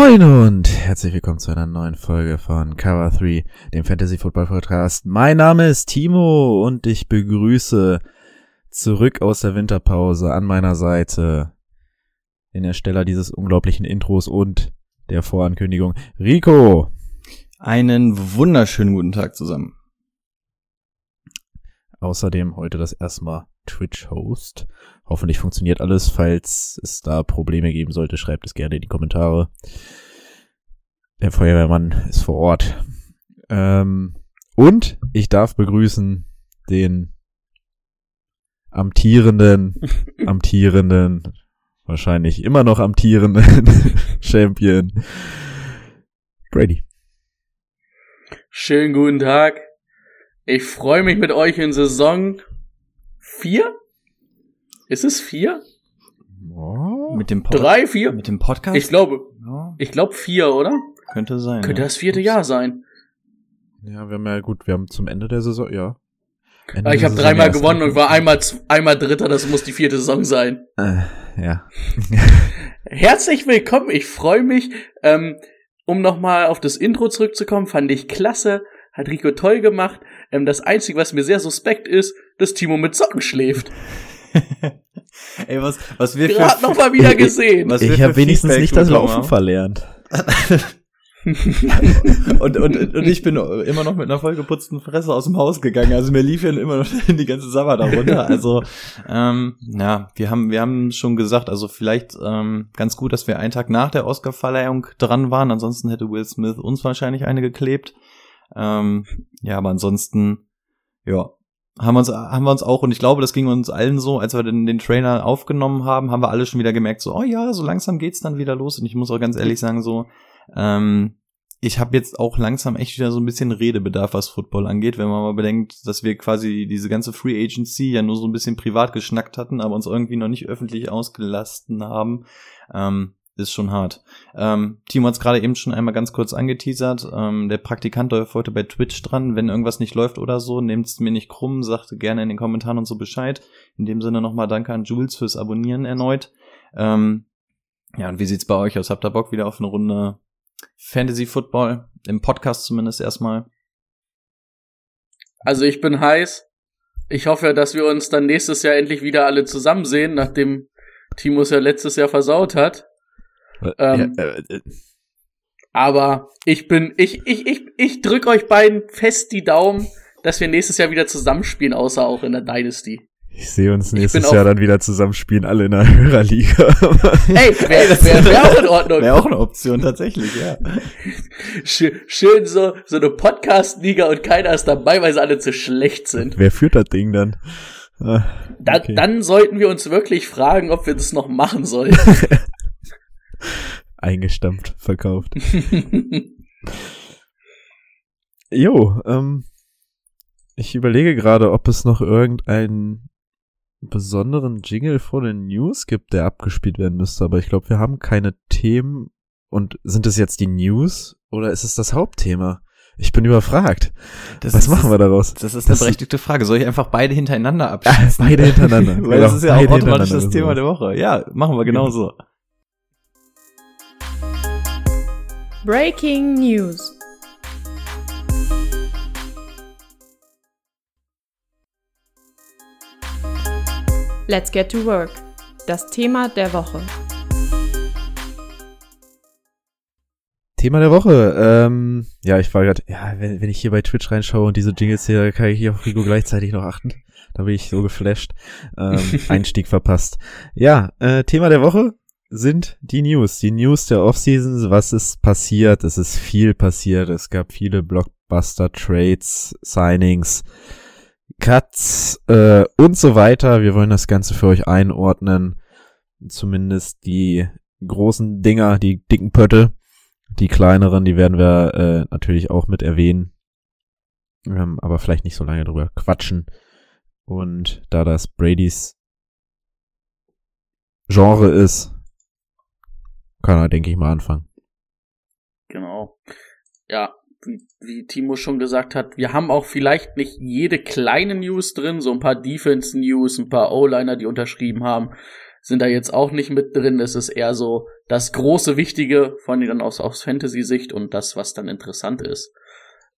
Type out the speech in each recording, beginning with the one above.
Moin und herzlich willkommen zu einer neuen Folge von Cover 3, dem Fantasy Football Podcast. Mein Name ist Timo und ich begrüße zurück aus der Winterpause an meiner Seite den Ersteller dieses unglaublichen Intros und der Vorankündigung Rico. Einen wunderschönen guten Tag zusammen. Außerdem heute das erste Mal Twitch-Host. Hoffentlich funktioniert alles. Falls es da Probleme geben sollte, schreibt es gerne in die Kommentare. Der Feuerwehrmann ist vor Ort. Ähm, und ich darf begrüßen den amtierenden, amtierenden, wahrscheinlich immer noch amtierenden Champion Brady. Schönen guten Tag. Ich freue mich mit euch in Saison 4? Ist es 4? Oh. Mit dem Pod 3, 4? Mit dem Podcast? Ich glaube, Ja, ich glaube 4, oder? könnte sein. Könnte ja. das vierte Jahr sein. Ja, wir haben ja gut, wir haben zum Ende der Saison, ja. Ende Aber ich habe dreimal gewonnen und war einmal, einmal Dritter, das muss die vierte Saison sein. Äh, ja. Herzlich willkommen, ich freue mich. Ähm, um nochmal auf das Intro zurückzukommen, fand ich klasse, hat Rico toll gemacht. Ähm, das Einzige, was mir sehr suspekt ist, dass Timo mit Socken schläft. Ey, was, was wir Gerade noch mal wieder gesehen. ich für habe wenigstens Feedback nicht das Laufen haben. verlernt. und, und, und ich bin immer noch mit einer vollgeputzten Fresse aus dem Haus gegangen. Also mir lief ja immer noch die ganze Sabber darunter. Also ähm, ja, wir haben wir haben schon gesagt, also vielleicht ähm, ganz gut, dass wir einen Tag nach der Oscarverleihung dran waren. Ansonsten hätte Will Smith uns wahrscheinlich eine geklebt. Ähm, ja, aber ansonsten ja haben wir uns haben wir uns auch und ich glaube, das ging uns allen so, als wir den, den Trailer aufgenommen haben, haben wir alle schon wieder gemerkt, so oh ja, so langsam geht's dann wieder los. Und ich muss auch ganz ehrlich sagen, so ähm, ich habe jetzt auch langsam echt wieder so ein bisschen Redebedarf, was Football angeht, wenn man mal bedenkt, dass wir quasi diese ganze Free Agency ja nur so ein bisschen privat geschnackt hatten, aber uns irgendwie noch nicht öffentlich ausgelasten haben. Ähm, ist schon hart. Ähm, Timo hat es gerade eben schon einmal ganz kurz angeteasert. Ähm, der Praktikant läuft heute bei Twitch dran. Wenn irgendwas nicht läuft oder so, nehmt es mir nicht krumm, sagt gerne in den Kommentaren und so Bescheid. In dem Sinne nochmal danke an Jules fürs Abonnieren erneut. Ähm, ja, und wie sieht's bei euch aus? Habt ihr Bock wieder auf eine Runde Fantasy Football? Im Podcast zumindest erstmal. Also ich bin heiß. Ich hoffe, dass wir uns dann nächstes Jahr endlich wieder alle zusammen sehen, nachdem Timo es ja letztes Jahr versaut hat. Ähm, ja, äh, äh, Aber ich bin, ich, ich, ich, ich drück euch beiden fest die Daumen, dass wir nächstes Jahr wieder zusammenspielen, außer auch in der Dynasty. ich sehe uns nächstes Jahr dann wieder zusammenspielen, alle in einer Hörerliga. Ey, wäre wär, wär auch in Ordnung. Wäre auch eine Option, tatsächlich, ja. Schön, schön so, so eine Podcast-Liga und keiner ist dabei, weil sie alle zu schlecht sind. Wer führt das Ding dann? Ah, Da, okay. Dann sollten wir uns wirklich fragen, ob wir das noch machen sollen. Eingestampft, verkauft. Jo, ähm, ich überlege gerade, ob es noch irgendeinen besonderen Jingle vor den News gibt, der abgespielt werden müsste, aber ich glaube, wir haben keine Themen. Und sind es jetzt die News oder ist es das Hauptthema? Ich bin überfragt. Das Was ist- machen wir daraus? Das ist eine Das- berechtigte Frage. Soll ich einfach beide hintereinander abschließen? beide hintereinander. Weil das Genau, ist ja auch automatisch das Thema der Woche. Ja, machen wir genauso. Breaking News. Let's get to work. Das Thema der Woche. Thema der Woche. Ähm, ja, ich war gerade, ja, wenn, wenn ich hier bei Twitch reinschaue und diese Jingles hier, kann ich hier auf Rico gleichzeitig noch achten. Da bin ich so geflasht. Ähm, Einstieg verpasst. Ja, äh, Thema der Woche sind die News. Die News der Offseason. Was ist passiert? Es ist viel passiert. Es gab viele Blockbuster Trades, Signings, Cuts äh, und so weiter. Wir wollen das Ganze für euch einordnen. Zumindest die großen Dinger, die dicken Pötte Die kleineren, die werden wir äh, natürlich auch mit erwähnen. Ähm, aber vielleicht nicht so lange drüber quatschen. Und da das Bradys Genre ist, kann er, denke ich, mal anfangen. Genau. Ja, wie, wie Timo schon gesagt hat, wir haben auch vielleicht nicht jede kleine News drin, so ein paar Defense-News, ein paar O-Liner, die unterschrieben haben, sind da jetzt auch nicht mit drin. Es ist eher so das große Wichtige, von denen aus, aus Fantasy-Sicht und das, was dann interessant ist.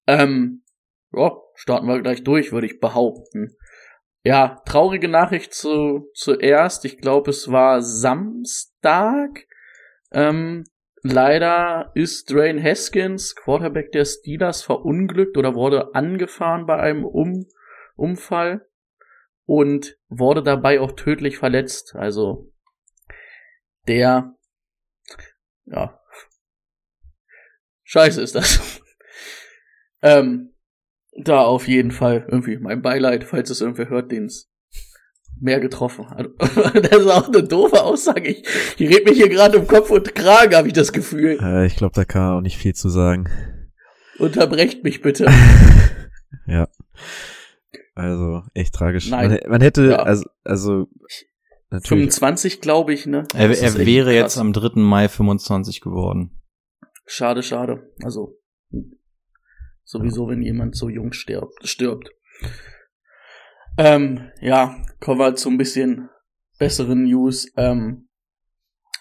Ähm, ja, starten wir gleich durch, würde ich behaupten. Ja, traurige Nachricht zu, zuerst. Ich glaube, es war Samstag. Ähm, leider ist Drain Haskins, Quarterback der Steelers, verunglückt oder wurde angefahren bei einem um Unfall und wurde dabei auch tödlich verletzt. Also der, ja, scheiße ist das. ähm, da auf jeden Fall irgendwie mein Beileid, falls es irgendwer hört, den es mehr getroffen hat. das ist auch eine doofe Aussage. Ich, ich rede mich hier gerade im Kopf und Kragen, habe ich das Gefühl. Äh, ich glaube, da kann man auch nicht viel zu sagen. Unterbrecht mich bitte. ja. Also, echt tragisch. Nein. Man, man hätte, Ja. also, also, natürlich. 25, glaube ich, ne? Er, er wäre krass. jetzt am 3. Mai 25 geworden. Schade, schade. Also, sowieso, wenn jemand so jung stirbt. stirbt. Ähm, ja, kommen wir zu ein bisschen besseren News. Ähm,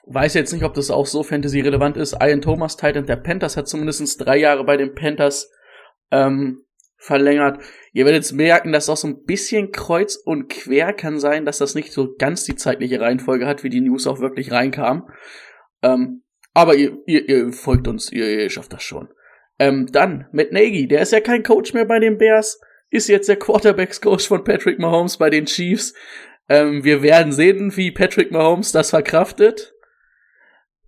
weiß jetzt nicht, ob das auch so Fantasy-relevant ist. Ian Thomas, Titan der Panthers, hat zumindest drei Jahre bei den Panthers ähm, verlängert. Ihr werdet jetzt merken, dass auch so ein bisschen kreuz und quer kann sein, dass das nicht so ganz die zeitliche Reihenfolge hat, wie die News auch wirklich reinkam. Ähm, aber ihr, ihr, ihr folgt uns, ihr, ihr schafft das schon. Ähm, dann, Matt Nagy, der ist ja kein Coach mehr bei den Bears, ist jetzt der Quarterbacks-Coach von Patrick Mahomes bei den Chiefs. Ähm, wir werden sehen, wie Patrick Mahomes das verkraftet.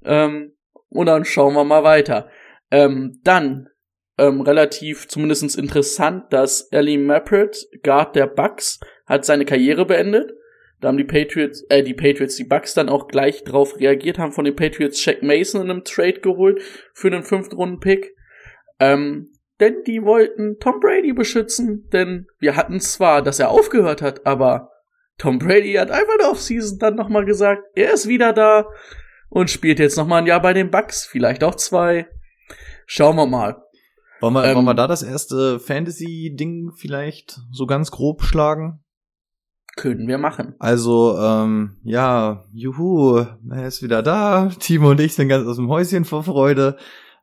Ähm, und dann schauen wir mal weiter. Ähm, dann, ähm, relativ zumindest interessant, dass Ellie Mappert, Guard der Bucks, hat seine Karriere beendet. Da haben die Patriots, äh, die Patriots, die Bucks dann auch gleich drauf reagiert, haben von den Patriots Shaq Mason in einem Trade geholt für einen Fünftrunden-Pick. Ähm, denn die wollten Tom Brady beschützen, denn wir hatten zwar, dass er aufgehört hat, aber Tom Brady hat einfach in der Offseason dann nochmal gesagt, er ist wieder da und spielt jetzt nochmal ein Jahr bei den Bucks, vielleicht auch zwei. Schauen wir mal. Wollen wir, Ähm, wollen wir da das erste Fantasy-Ding vielleicht so ganz grob schlagen? Können wir machen. Also, ähm, ja, juhu, er ist wieder da. Timo und ich sind ganz aus dem Häuschen vor Freude.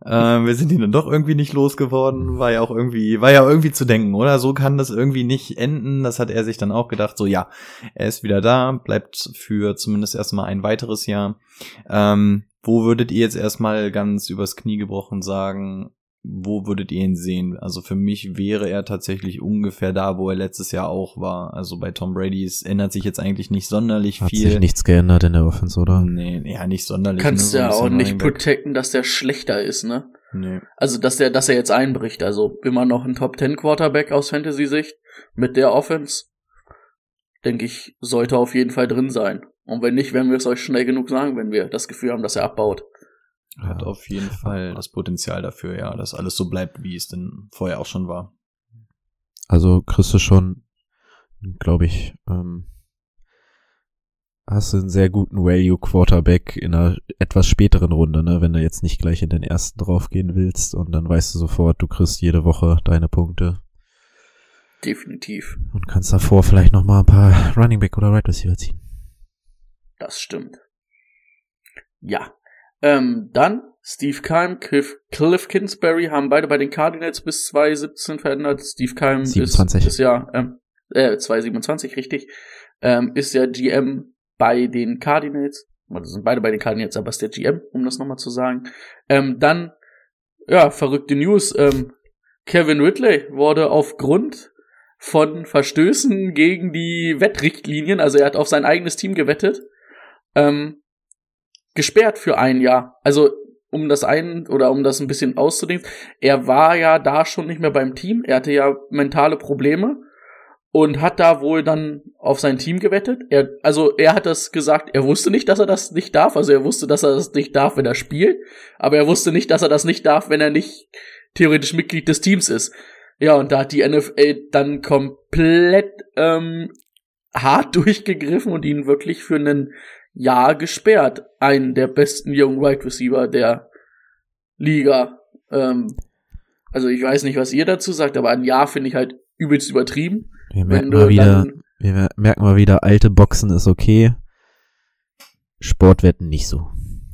Ähm, wir sind ihn dann doch irgendwie nicht losgeworden. War ja auch irgendwie, war ja irgendwie zu denken, oder? So kann das irgendwie nicht enden. Das hat er sich dann auch gedacht. So, ja, er ist wieder da, bleibt für zumindest erstmal ein weiteres Jahr. Ähm, wo würdet ihr jetzt erstmal ganz übers Knie gebrochen sagen, wo würdet ihr ihn sehen? Also für mich wäre er tatsächlich ungefähr da, wo er letztes Jahr auch war. Also bei Tom Brady es ändert sich jetzt eigentlich nicht sonderlich Hat viel. sich nichts geändert in der Offense, oder? Nee, ja, nicht sonderlich. Kannst ne, ja auch nicht protecten, dass der schlechter ist, ne? Nee. Also, dass der, dass er jetzt einbricht. Also, immer noch ein Top 10 Quarterback aus Fantasy-Sicht mit der Offense. Denke ich, sollte auf jeden Fall drin sein. Und wenn nicht, werden wir es euch schnell genug sagen, wenn wir das Gefühl haben, dass er abbaut. Hat auf jeden Fall das Potenzial dafür, ja, dass alles so bleibt, wie es denn vorher auch schon war. Also kriegst du schon, glaube ich, ähm, hast du einen sehr guten Value Quarterback in einer etwas späteren Runde, ne, wenn du jetzt nicht gleich in den ersten draufgehen willst und dann weißt du sofort, du kriegst jede Woche deine Punkte Definitiv. und kannst davor vielleicht noch mal ein paar Running Back oder Right Receiver ziehen. Das stimmt. Ja. Ähm, dann Steve Keim, Cliff, Cliff Kingsbury haben beide bei den Cardinals bis 2017 verändert. Steve Keim 27. ist, ist ja, ähm, äh, 227, richtig, ähm, ist ja GM bei den Cardinals. Also sind beide bei den Cardinals, aber ist der GM, um das nochmal zu sagen. Ähm, dann, ja, verrückte News. Ähm, Kevin Ridley wurde aufgrund von Verstößen gegen die Wettrichtlinien, also er hat auf sein eigenes Team gewettet, ähm, gesperrt für ein Jahr. Also um das ein oder um das ein bisschen auszudenken, er war ja da schon nicht mehr beim Team, er hatte ja mentale Probleme und hat da wohl dann auf sein Team gewettet. Er, also er hat das gesagt, er wusste nicht, dass er das nicht darf. Also er wusste, dass er das nicht darf, wenn er spielt, aber er wusste nicht, dass er das nicht darf, wenn er nicht theoretisch Mitglied des Teams ist. Ja, und da hat die NFL dann komplett ähm, hart durchgegriffen und ihn wirklich für einen Jahr gesperrt. Einen der besten jungen Wide Receiver der Liga. Ähm, also ich weiß nicht, was ihr dazu sagt, aber ein Jahr finde ich halt übelst übertrieben. Wir merken mal wieder, wir merken mal wieder, alte Boxen ist okay. Sportwetten nicht so.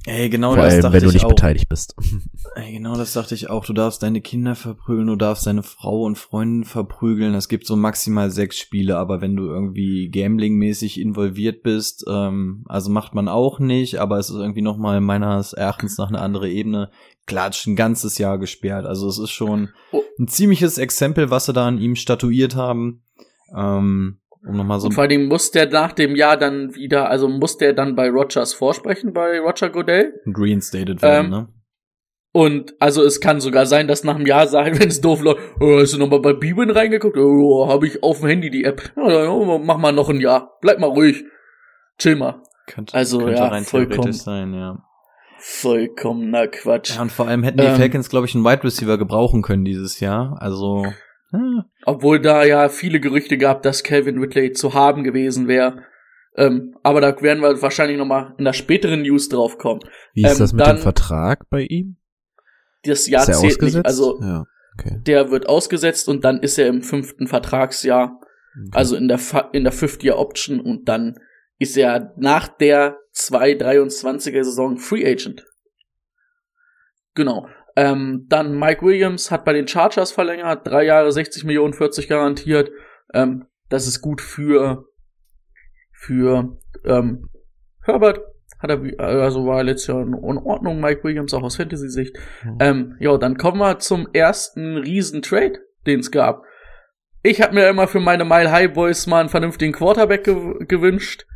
Ey, genau Vor das allem, dachte wenn du ich nicht auch. beteiligt bist. Ey, genau das dachte ich auch. Du darfst deine Kinder verprügeln, du darfst deine Frau und Freundin verprügeln. Es gibt so maximal sechs Spiele, aber wenn du irgendwie gambling-mäßig involviert bist, ähm, also macht man auch nicht, aber es ist irgendwie nochmal meines Erachtens nach eine andere Ebene. Klatsch, ein ganzes Jahr gesperrt. Also es ist schon Oh. ein ziemliches Exempel, was sie da an ihm statuiert haben. Ähm, um nochmal so Und vor Dingen muss der nach dem Jahr dann wieder, also muss der dann bei Rogers vorsprechen, bei Roger Goodell. reinstated werden, Ähm, ne? Und also es kann sogar sein, dass nach einem Jahr sagen, wenn es doof läuft, oh, hast du nochmal bei Bibeln reingeguckt? Oh, habe ich auf dem Handy die App. Ja, mach mal noch ein Jahr. Bleib mal ruhig. Chill mal. Könnte, also, könnte ja, rein vollkommen. sein, ja. Vollkommener Quatsch. Ja, und vor allem hätten die Ähm. Falcons, glaube ich, einen Wide Receiver gebrauchen können dieses Jahr. Also, ja, Obwohl da ja viele Gerüchte gab, dass Calvin Ridley zu haben gewesen wäre. Ähm, aber da werden wir wahrscheinlich noch mal in der späteren News drauf kommen. Wie ist Ähm, das mit dem Vertrag bei ihm? Das Jahr zählt ausgesetzt? nicht. Also ja, okay. der wird ausgesetzt und dann ist er im fünften Vertragsjahr, okay. also in der Fa- in der Fifth Year Option und dann ist er nach der 223er Saison Free Agent. Genau. Ähm, dann Mike Williams hat bei den Chargers verlängert, drei Jahre 60 Millionen, 40 garantiert. Ähm, das ist gut für für ähm, Herbert. Hat er, wie- also war letztes Jahr in Ordnung, Mike Williams, auch aus Fantasy-Sicht. Mhm. Ähm, ja, dann kommen wir zum ersten Riesen-Trade, den es gab. Ich habe mir immer für meine Mile High Boys mal einen vernünftigen Quarterback gew gewünscht.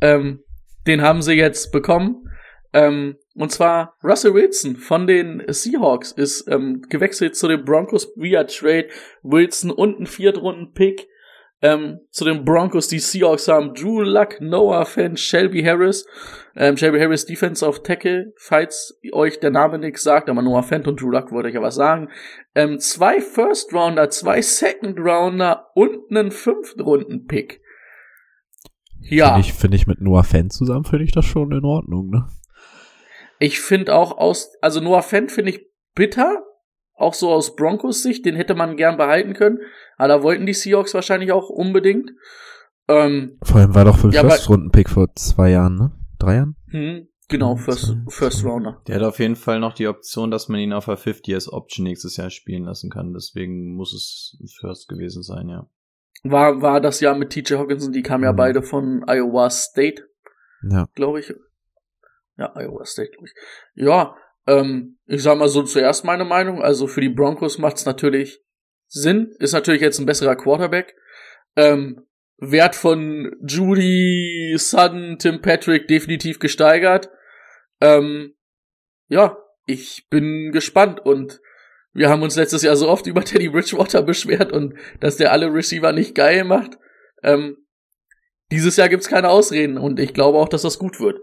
Ähm, den haben sie jetzt bekommen. Ähm, und zwar Russell Wilson von den Seahawks ist ähm, gewechselt zu den Broncos via Trade. Wilson und ein Viertrunden-Pick. Ähm, zu den Broncos, die Seahawks haben Drew Luck, Noah Fant, Shelby Harris. Ähm, Shelby Harris Defense auf Tackle, falls euch der Name nichts sagt, aber Noah Fant und Drew Luck wollte ich ja was sagen. Ähm, zwei First Rounder, zwei Second Rounder und einen Fünftrunden-Pick. Ja. Finde ich, find ich mit Noah Fan zusammen, finde ich das schon in Ordnung, ne? Ich finde auch aus, also Noah Fent finde ich bitter, auch so aus Broncos Sicht, den hätte man gern behalten können, aber da wollten die Seahawks wahrscheinlich auch unbedingt. Ähm, Vor allem war doch für Ja, ja, First-Runden-Pick vor zwei Jahren, ne? Drei Jahren? hm, genau, Mhm, First, First. Rounder. der hat auf jeden Fall noch die Option, dass man ihn auf der 50 Years Option nächstes Jahr spielen lassen kann. Deswegen muss es ein First gewesen sein, ja. War, war das Jahr mit TJ Hawkinson, die kamen ja Mhm. beide von Iowa State, Ja. glaube ich. Ja, Iowa State, glaube ich. Ja, ähm, ich sag mal so zuerst meine Meinung. Also für die Broncos macht's natürlich Sinn. Ist natürlich jetzt ein besserer Quarterback. Ähm, Wert von Judy, Sutton, Tim Patrick definitiv gesteigert. Ähm, ja, ich bin gespannt und wir haben uns letztes Jahr so oft über Teddy Bridgewater beschwert und dass der alle Receiver nicht geil macht. Ähm, dieses Jahr gibt's keine Ausreden und ich glaube auch, dass das gut wird.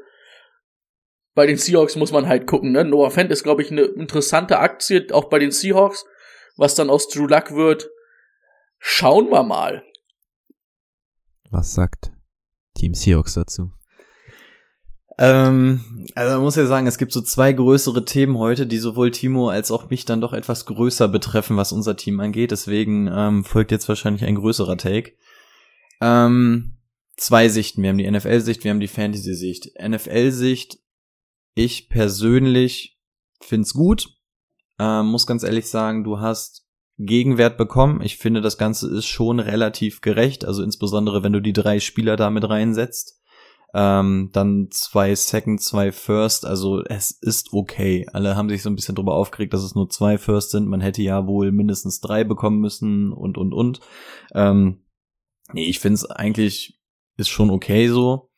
Bei den Seahawks muss man halt gucken, ne? Noah Fent ist, glaube ich, eine interessante Aktie, auch bei den Seahawks. Was dann aus Drew Luck wird, schauen wir mal. Was sagt Team Seahawks dazu? Ähm, also man muss ja sagen, es gibt so zwei größere Themen heute, die sowohl Timo als auch mich dann doch etwas größer betreffen, was unser Team angeht. Deswegen ähm, folgt jetzt wahrscheinlich ein größerer Take. Ähm, zwei Sichten. Wir haben die NFL-Sicht, wir haben die Fantasy-Sicht. NFL-Sicht, ich persönlich find's gut. Ähm, muss ganz ehrlich sagen, du hast Gegenwert bekommen. Ich finde, das Ganze ist schon relativ gerecht. Also insbesondere, wenn du die drei Spieler damit reinsetzt. Ähm, dann zwei Second, zwei First. Also es ist okay. Alle haben sich so ein bisschen drüber aufgeregt, dass es nur zwei First sind. Man hätte ja wohl mindestens drei bekommen müssen und, und, und. Ähm, nee, ich finde es eigentlich ist schon okay so.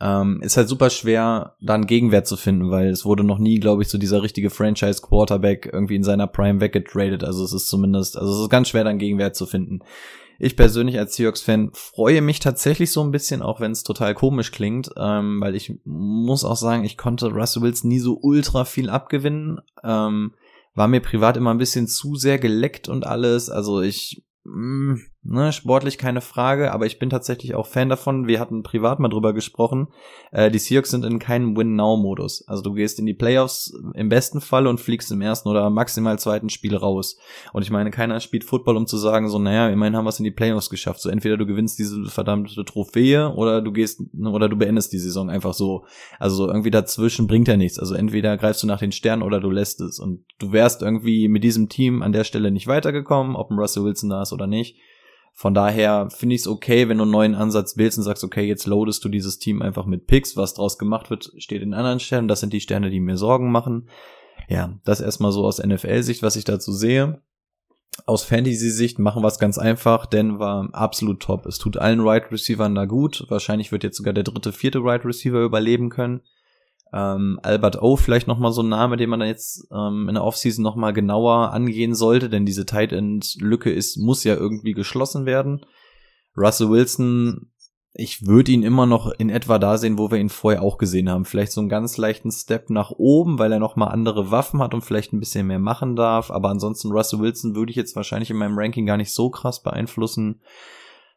Ähm, ist halt super schwer, da einen Gegenwert zu finden, weil es wurde noch nie, glaube ich, so dieser richtige Franchise-Quarterback irgendwie in seiner Prime weggetradet. Also es ist zumindest, also es ist ganz schwer, da einen Gegenwert zu finden. ich persönlich als Seahawks-Fan freue mich tatsächlich so ein bisschen, auch wenn es total komisch klingt, ähm, weil ich muss auch sagen, ich konnte Russell Wilson nie so ultra viel abgewinnen. Ähm, war mir privat immer ein bisschen zu sehr geleckt und alles. Also ich mh, mm, ne, sportlich keine Frage, aber ich bin tatsächlich auch Fan davon. Wir hatten privat mal drüber gesprochen. Äh, die Seahawks sind in keinem Win-Now-Modus. Also du gehst in die Playoffs im besten Fall und fliegst im ersten oder maximal zweiten Spiel raus. Und ich meine, keiner spielt Football, um zu sagen, so, naja, immerhin haben wir es in die Playoffs geschafft. So entweder du gewinnst diese verdammte Trophäe oder du gehst oder du beendest die Saison einfach so. Also irgendwie dazwischen bringt ja nichts. Also entweder greifst du nach den Sternen oder du lässt es. Und du wärst irgendwie mit diesem Team an der Stelle nicht weitergekommen, ob ein Russell Wilson da ist oder nicht. Von daher finde ich es okay, wenn du einen neuen Ansatz willst und sagst, okay, jetzt loadest du dieses Team einfach mit Picks. Was draus gemacht wird, steht in anderen Sternen. Das sind die Sterne, die mir Sorgen machen. Ja, das erstmal so aus NFL-Sicht, was ich dazu sehe. Aus Fantasy-Sicht machen wir es ganz einfach. denn war absolut top. Es tut allen Right Receivern da gut. Wahrscheinlich wird jetzt sogar der dritte, vierte Right Receiver überleben können. Ähm, Albert O vielleicht noch mal so ein Name, den man jetzt ähm, in der Offseason noch mal genauer angehen sollte, denn diese Tight End Lücke ist muss ja irgendwie geschlossen werden. Russell Wilson, ich würde ihn immer noch in etwa da sehen, wo wir ihn vorher auch gesehen haben. Vielleicht so einen ganz leichten Step nach oben, weil er noch mal andere Waffen hat und vielleicht ein bisschen mehr machen darf. Aber ansonsten Russell Wilson würde ich jetzt wahrscheinlich in meinem Ranking gar nicht so krass beeinflussen.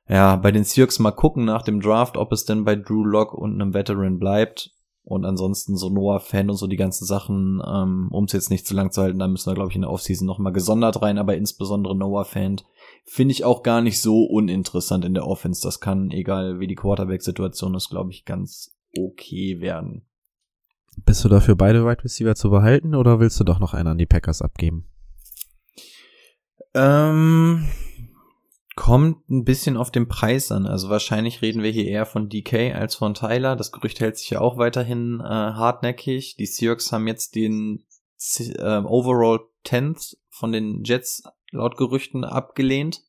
Ja, bei den Seahawks mal gucken nach dem Draft, ob es denn bei Drew Lock und einem Veteran bleibt. Und ansonsten so Noah-Fan und so die ganzen Sachen, ähm, um es jetzt nicht zu lang zu halten, da müssen wir, glaube ich, in der Offseason nochmal gesondert rein, aber insbesondere Noah-Fan finde ich auch gar nicht so uninteressant in der Offense. Das kann, egal wie die Quarterback-Situation ist, glaube ich, ganz okay werden. Bist du dafür, beide Wide Receiver zu behalten oder willst du doch noch einen an die Packers abgeben? Ähm, Kommt ein bisschen auf den Preis an. Also wahrscheinlich reden wir hier eher von DK als von Tyler. Das Gerücht hält sich ja auch weiterhin äh, hartnäckig. Die Seahawks haben jetzt den äh, Overall 10th von den Jets laut Gerüchten abgelehnt.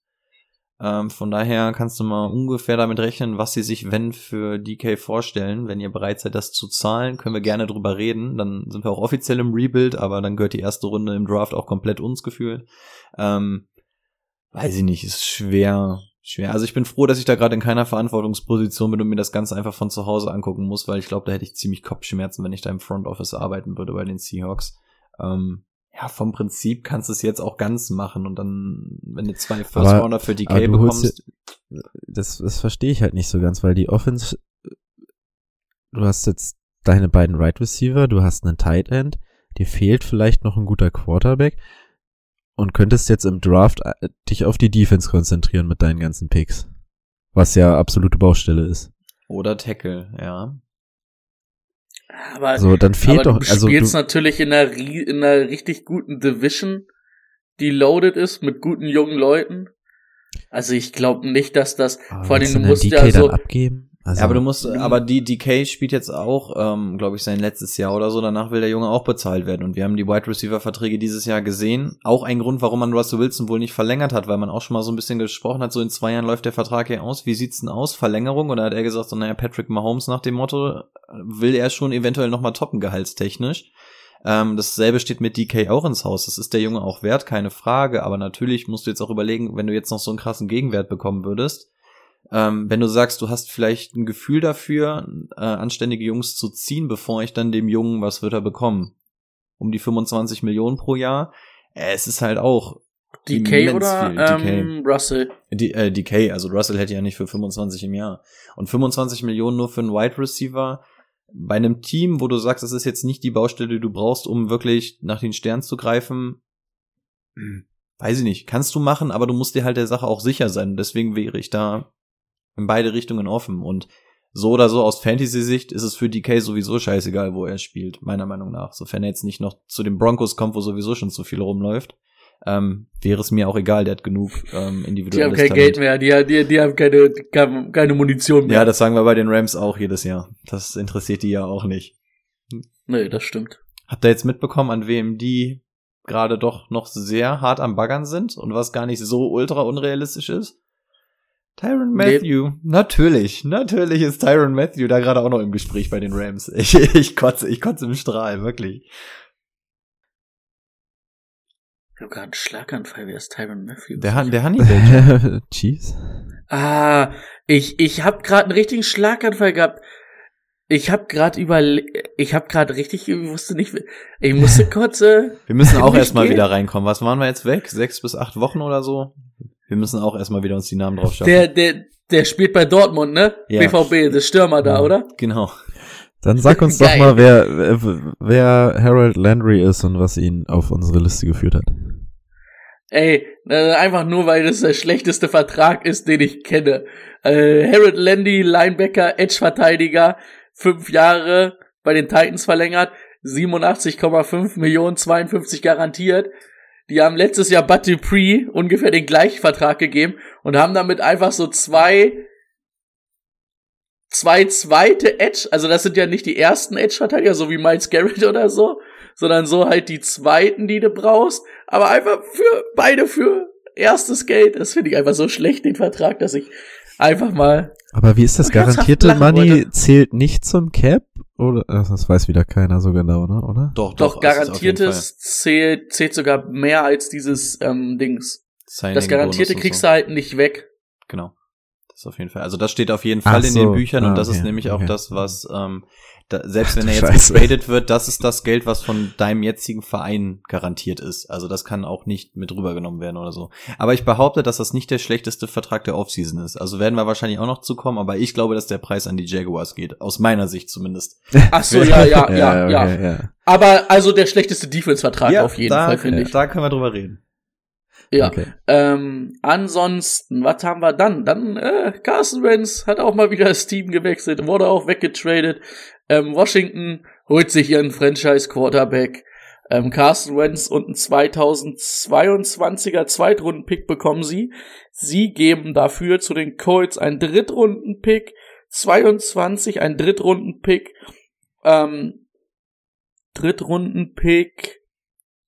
Ähm, von daher kannst du mal ungefähr damit rechnen, was sie sich, wenn, für DK vorstellen. Wenn ihr bereit seid, das zu zahlen, können wir gerne drüber reden. Dann sind wir auch offiziell im Rebuild, aber dann gehört die erste Runde im Draft auch komplett uns gefühlt. Ähm, weiß ich nicht, ist schwer, schwer. Also ich bin froh, dass ich da gerade in keiner Verantwortungsposition bin und mir das Ganze einfach von zu Hause angucken muss, weil ich glaube, da hätte ich ziemlich Kopfschmerzen, wenn ich da im Front Office arbeiten würde bei den Seahawks. Ähm, ja, vom Prinzip kannst du es jetzt auch ganz machen und dann, wenn du zwei First Rounder für DK bekommst. Das, das verstehe ich halt nicht so ganz, weil die Offense, du hast jetzt deine beiden Right Receiver, du hast einen Tight End, dir fehlt vielleicht noch ein guter Quarterback und könntest jetzt im Draft äh, dich auf die Defense konzentrieren mit deinen ganzen Picks. Was ja absolute Baustelle ist. Oder Tackle, ja. Aber, so, dann fehlt aber doch, du also spielst du, natürlich in einer, in einer richtig guten Division, die loaded ist mit guten jungen Leuten. Also ich glaube nicht, dass das, vor allem du musst DK ja so, abgeben. Also, ja, aber du musst, aber die DK spielt jetzt auch, ähm, glaube ich, sein letztes Jahr oder so. Danach will der Junge auch bezahlt werden. Und wir haben die Wide Receiver Verträge dieses Jahr gesehen. Auch ein Grund, warum man Russell Wilson wohl nicht verlängert hat, weil man auch schon mal so ein bisschen gesprochen hat. So in zwei Jahren läuft der Vertrag hier aus. Wie sieht's denn aus? Verlängerung? Oder hat er gesagt, so naja, Patrick Mahomes nach dem Motto will er schon eventuell noch mal toppen gehaltstechnisch. Ähm, dasselbe steht mit DK auch ins Haus. Das ist der Junge auch wert, keine Frage. Aber natürlich musst du jetzt auch überlegen, wenn du jetzt noch so einen krassen Gegenwert bekommen würdest ähm, wenn du sagst, du hast vielleicht ein Gefühl dafür, äh, anständige Jungs zu ziehen, bevor ich dann dem Jungen, was wird er bekommen? Um die 25 Millionen pro Jahr. Äh, es ist halt auch DK oder ähm, Russell? D äh, DK, also Russell hätte ja nicht für 25 im Jahr. Und 25 Millionen nur für einen Wide Receiver bei einem Team, wo du sagst, das ist jetzt nicht die Baustelle, die du brauchst, um wirklich nach den Sternen zu greifen, hm, weiß ich nicht, kannst du machen, aber du musst dir halt der Sache auch sicher sein. Deswegen wäre ich da in beide Richtungen offen. Und so oder so aus Fantasy-Sicht ist es für DK sowieso scheißegal, wo er spielt, meiner Meinung nach. Sofern er jetzt nicht noch zu den Broncos kommt, wo sowieso schon zu viel rumläuft. Ähm, wäre es mir auch egal, der hat genug ähm, individuelles Die haben kein Talent. Geld mehr, die, die, die haben keine, keine Munition mehr. Ja, das sagen wir bei den Rams auch jedes Jahr. Das interessiert die ja auch nicht. Nee, das stimmt. Habt ihr jetzt mitbekommen, an wem die gerade doch noch sehr hart am Baggern sind und was gar nicht so ultra unrealistisch ist? Tyron Matthew. Nee. Natürlich, natürlich ist Tyron Matthew da gerade auch noch im Gespräch bei den Rams. Ich, ich kotze, ich kotze im Strahl, wirklich. Ich habe gerade einen Schlaganfall, wer ist Tyron Matthews? Der, Han- der Honey Chiefs? Ah, ich, ich habe gerade einen richtigen Schlaganfall gehabt. Ich habe gerade über, ich habe gerade richtig, ich wusste nicht, ich musste kurz. Äh, Wir müssen auch erstmal wieder reinkommen. Was waren wir jetzt weg? Sechs bis acht Wochen oder so? Wir müssen auch erstmal wieder uns die Namen drauf schaffen. der, der, der spielt bei Dortmund, ne? Ja. BVB, der Stürmer da, oder? genau. Dann sag uns doch mal, wer, wer, Harold Landry ist und was ihn auf unsere Liste geführt hat. Ey, äh, einfach nur, weil das der schlechteste Vertrag ist, den ich kenne. Äh, Harold Landy, Linebacker, Edge-Verteidiger, fünf Jahre bei den Titans verlängert, 87,5 Millionen, 52 garantiert. Die haben letztes Jahr Bud Dupree ungefähr den gleichen Vertrag gegeben und haben damit einfach so zwei zwei zweite Edge, also das sind ja nicht die ersten Edge-Verteidiger, so wie Miles Garrett oder so, sondern so halt die zweiten, die du brauchst, aber einfach für beide für erstes Geld. Das finde ich einfach so schlecht, den Vertrag, dass ich einfach mal. Aber wie ist das? Garantierte Money wollte. zählt nicht zum Cap? Oder? Ach, Das weiß wieder keiner so genau, ne? oder? Doch, Doch, doch, ist garantiertes zählt, zählt sogar mehr als dieses ähm, Dings. Fall Das Garantierte kriegst so. du halt nicht weg. Genau. Das ist auf jeden Fall. Also das steht auf jeden Ach Fall in so. den Büchern Ah, und das ist okay, nämlich auch okay. das, was ähm, da, selbst wenn er jetzt Scheiße. getradet wird, das ist das Geld, was von deinem jetzigen Verein garantiert ist. Also das kann auch nicht mit rübergenommen werden oder so. Aber ich behaupte, dass das nicht der schlechteste Vertrag der Offseason ist. Also werden wir wahrscheinlich auch noch zukommen, aber ich glaube, dass der Preis an die Jaguars geht. Aus meiner Sicht zumindest. Ach so, ja, ja, ja, ja. okay, ja. Aber also der schlechteste Defense-Vertrag auf jeden da, Fall, finde ich. Da können wir drüber reden. Ja. Okay. Ähm, ansonsten, was haben wir dann? Dann, äh, Carson Wentz hat auch mal wieder das Team gewechselt, wurde auch weggetradet. Ähm, Washington holt sich ihren Franchise-Quarterback. Ähm, Carson Wentz und einen 2022er Zweitrunden-Pick bekommen sie. Sie geben dafür zu den Colts einen Drittrunden-Pick, 22 ein Drittrunden-Pick, ähm, Drittrunden-Pick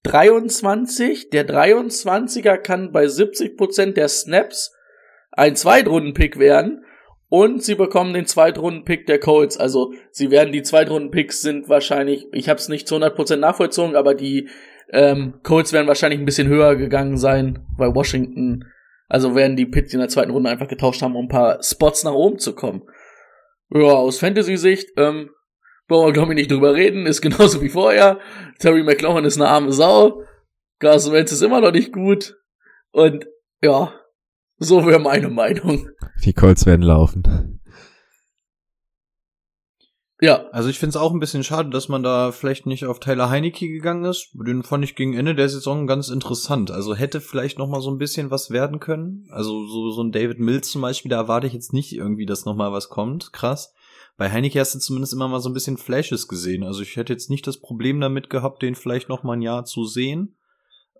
23. Der 23er kann bei 70% der Snaps ein Zweitrunden-Pick werden. Und sie bekommen den Zweitrunden-Pick der Colts. Also sie werden die Zweitrunden-Picks sind wahrscheinlich, ich habe es nicht zu 100% nachvollzogen, aber die ähm, Colts werden wahrscheinlich ein bisschen höher gegangen sein, weil Washington, also werden die Picks in der zweiten Runde einfach getauscht haben, um ein paar Spots nach oben zu kommen. Ja, aus Fantasy-Sicht, ähm, brauchen wir, glaube ich, nicht drüber reden, ist genauso wie vorher. Terry McLaurin ist eine arme Sau. Carson Wentz ist immer noch nicht gut. Und ja, so wäre meine Meinung. Die Colts werden laufen. Ja, Also ich finde es auch ein bisschen schade, dass man da vielleicht nicht auf Tyler Heinecke gegangen ist. Den fand ich gegen Ende der Saison ganz interessant. Also hätte vielleicht noch mal so ein bisschen was werden können. Also so, so ein David Mills zum Beispiel, da erwarte ich jetzt nicht irgendwie, dass noch mal was kommt. Krass. Bei Heinecke hast du zumindest immer mal so ein bisschen Flashes gesehen. Also ich hätte jetzt nicht das Problem damit gehabt, den vielleicht noch mal ein Jahr zu sehen.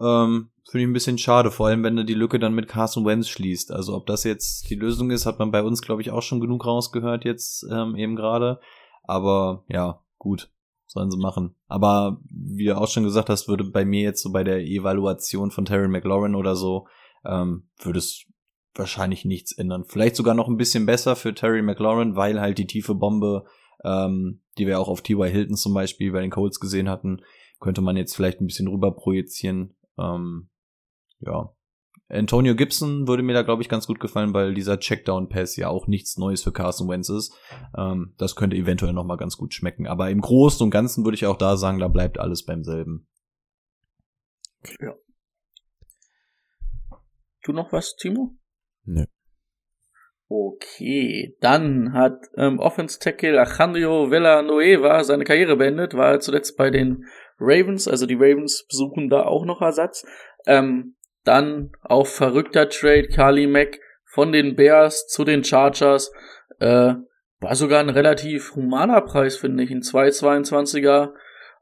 Ähm, Finde ich ein bisschen schade, vor allem wenn du die Lücke dann mit Carson Wentz schließt. Also ob das jetzt die Lösung ist, hat man bei uns, glaube ich, auch schon genug rausgehört jetzt ähm, eben gerade. Aber ja, gut, sollen sie machen. Aber wie du auch schon gesagt hast, würde bei mir jetzt so bei der Evaluation von Terry McLaurin oder so, ähm, würde es wahrscheinlich nichts ändern. Vielleicht sogar noch ein bisschen besser für Terry McLaurin, weil halt die tiefe Bombe, ähm, die wir auch auf T.Y. Hilton zum Beispiel bei den Colts gesehen hatten, könnte man jetzt vielleicht ein bisschen rüber projizieren. Ähm, ja. Antonio Gibson würde mir da, glaube ich, ganz gut gefallen, weil dieser Checkdown-Pass ja auch nichts Neues für Carson Wentz ist. Ähm, das könnte eventuell noch mal ganz gut schmecken. Aber im Großen und Ganzen würde ich auch da sagen, da bleibt alles beim selben. du noch was, Timo? Nö. Okay, dann hat ähm, Offense Tackle Alejandro Villanueva seine Karriere beendet, war zuletzt bei den Ravens, also die Ravens besuchen da auch noch Ersatz. Ähm, dann auf verrückter Trade Carly Mack von den Bears zu den Chargers. Äh, war sogar ein relativ humaner Preis, finde ich. Ein 2,22er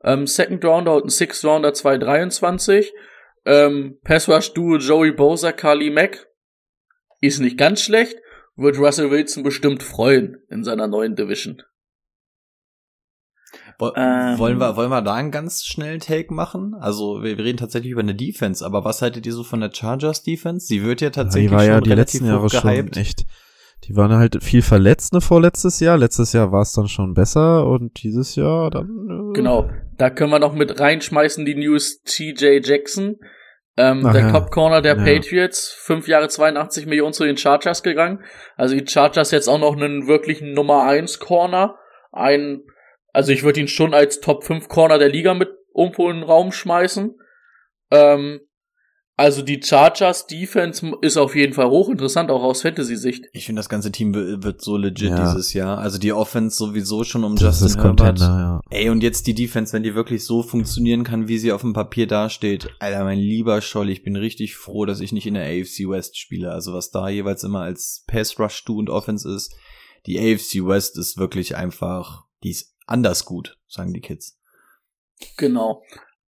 ähm, Second Rounder und ein Sixth Rounder 2,23. Ähm, Pass Rush Duo Joey Bosa, Carly Mack. Ist nicht ganz schlecht. Wird Russell Wilson bestimmt freuen in seiner neuen Division. Ähm. wollen, wir, wollen wir da einen ganz schnellen Take machen? Also, wir, wir reden tatsächlich über eine Defense, aber was haltet ihr so von der Chargers Defense? Sie wird ja tatsächlich die war ja schon die relativ letzten Jahre schon echt. Die waren halt viel verletzt ne vorletztes Jahr. Letztes Jahr war es dann schon besser und dieses Jahr dann. Äh, Genau. Da können wir noch mit reinschmeißen die News TJ Jackson. Ähm, Ach der ja. Top Corner der Ja. Patriots, fünf Jahre 82 Millionen zu den Chargers gegangen. Also die Chargers jetzt auch noch einen wirklichen Nummer 1 Corner. Ein, also ich würde ihn schon als Top 5 Corner der Liga mit irgendwo in den Raum schmeißen. Ähm, also die Chargers Defense ist auf jeden Fall hochinteressant, auch aus Fantasy-Sicht. Ich finde, das ganze Team wi- wird so legit Ja. dieses Jahr. Also die Offense sowieso schon um Das Justin Herbert. Ja. Ey, und jetzt die Defense, wenn die wirklich so funktionieren kann, wie sie auf dem Papier dasteht. Alter, mein lieber Scholl, ich bin richtig froh, dass ich nicht in der AFC West spiele. Also was da jeweils immer als Pass Rush Du und Offense ist. Die AFC West ist wirklich einfach, die ist anders gut, sagen die Kids. Genau.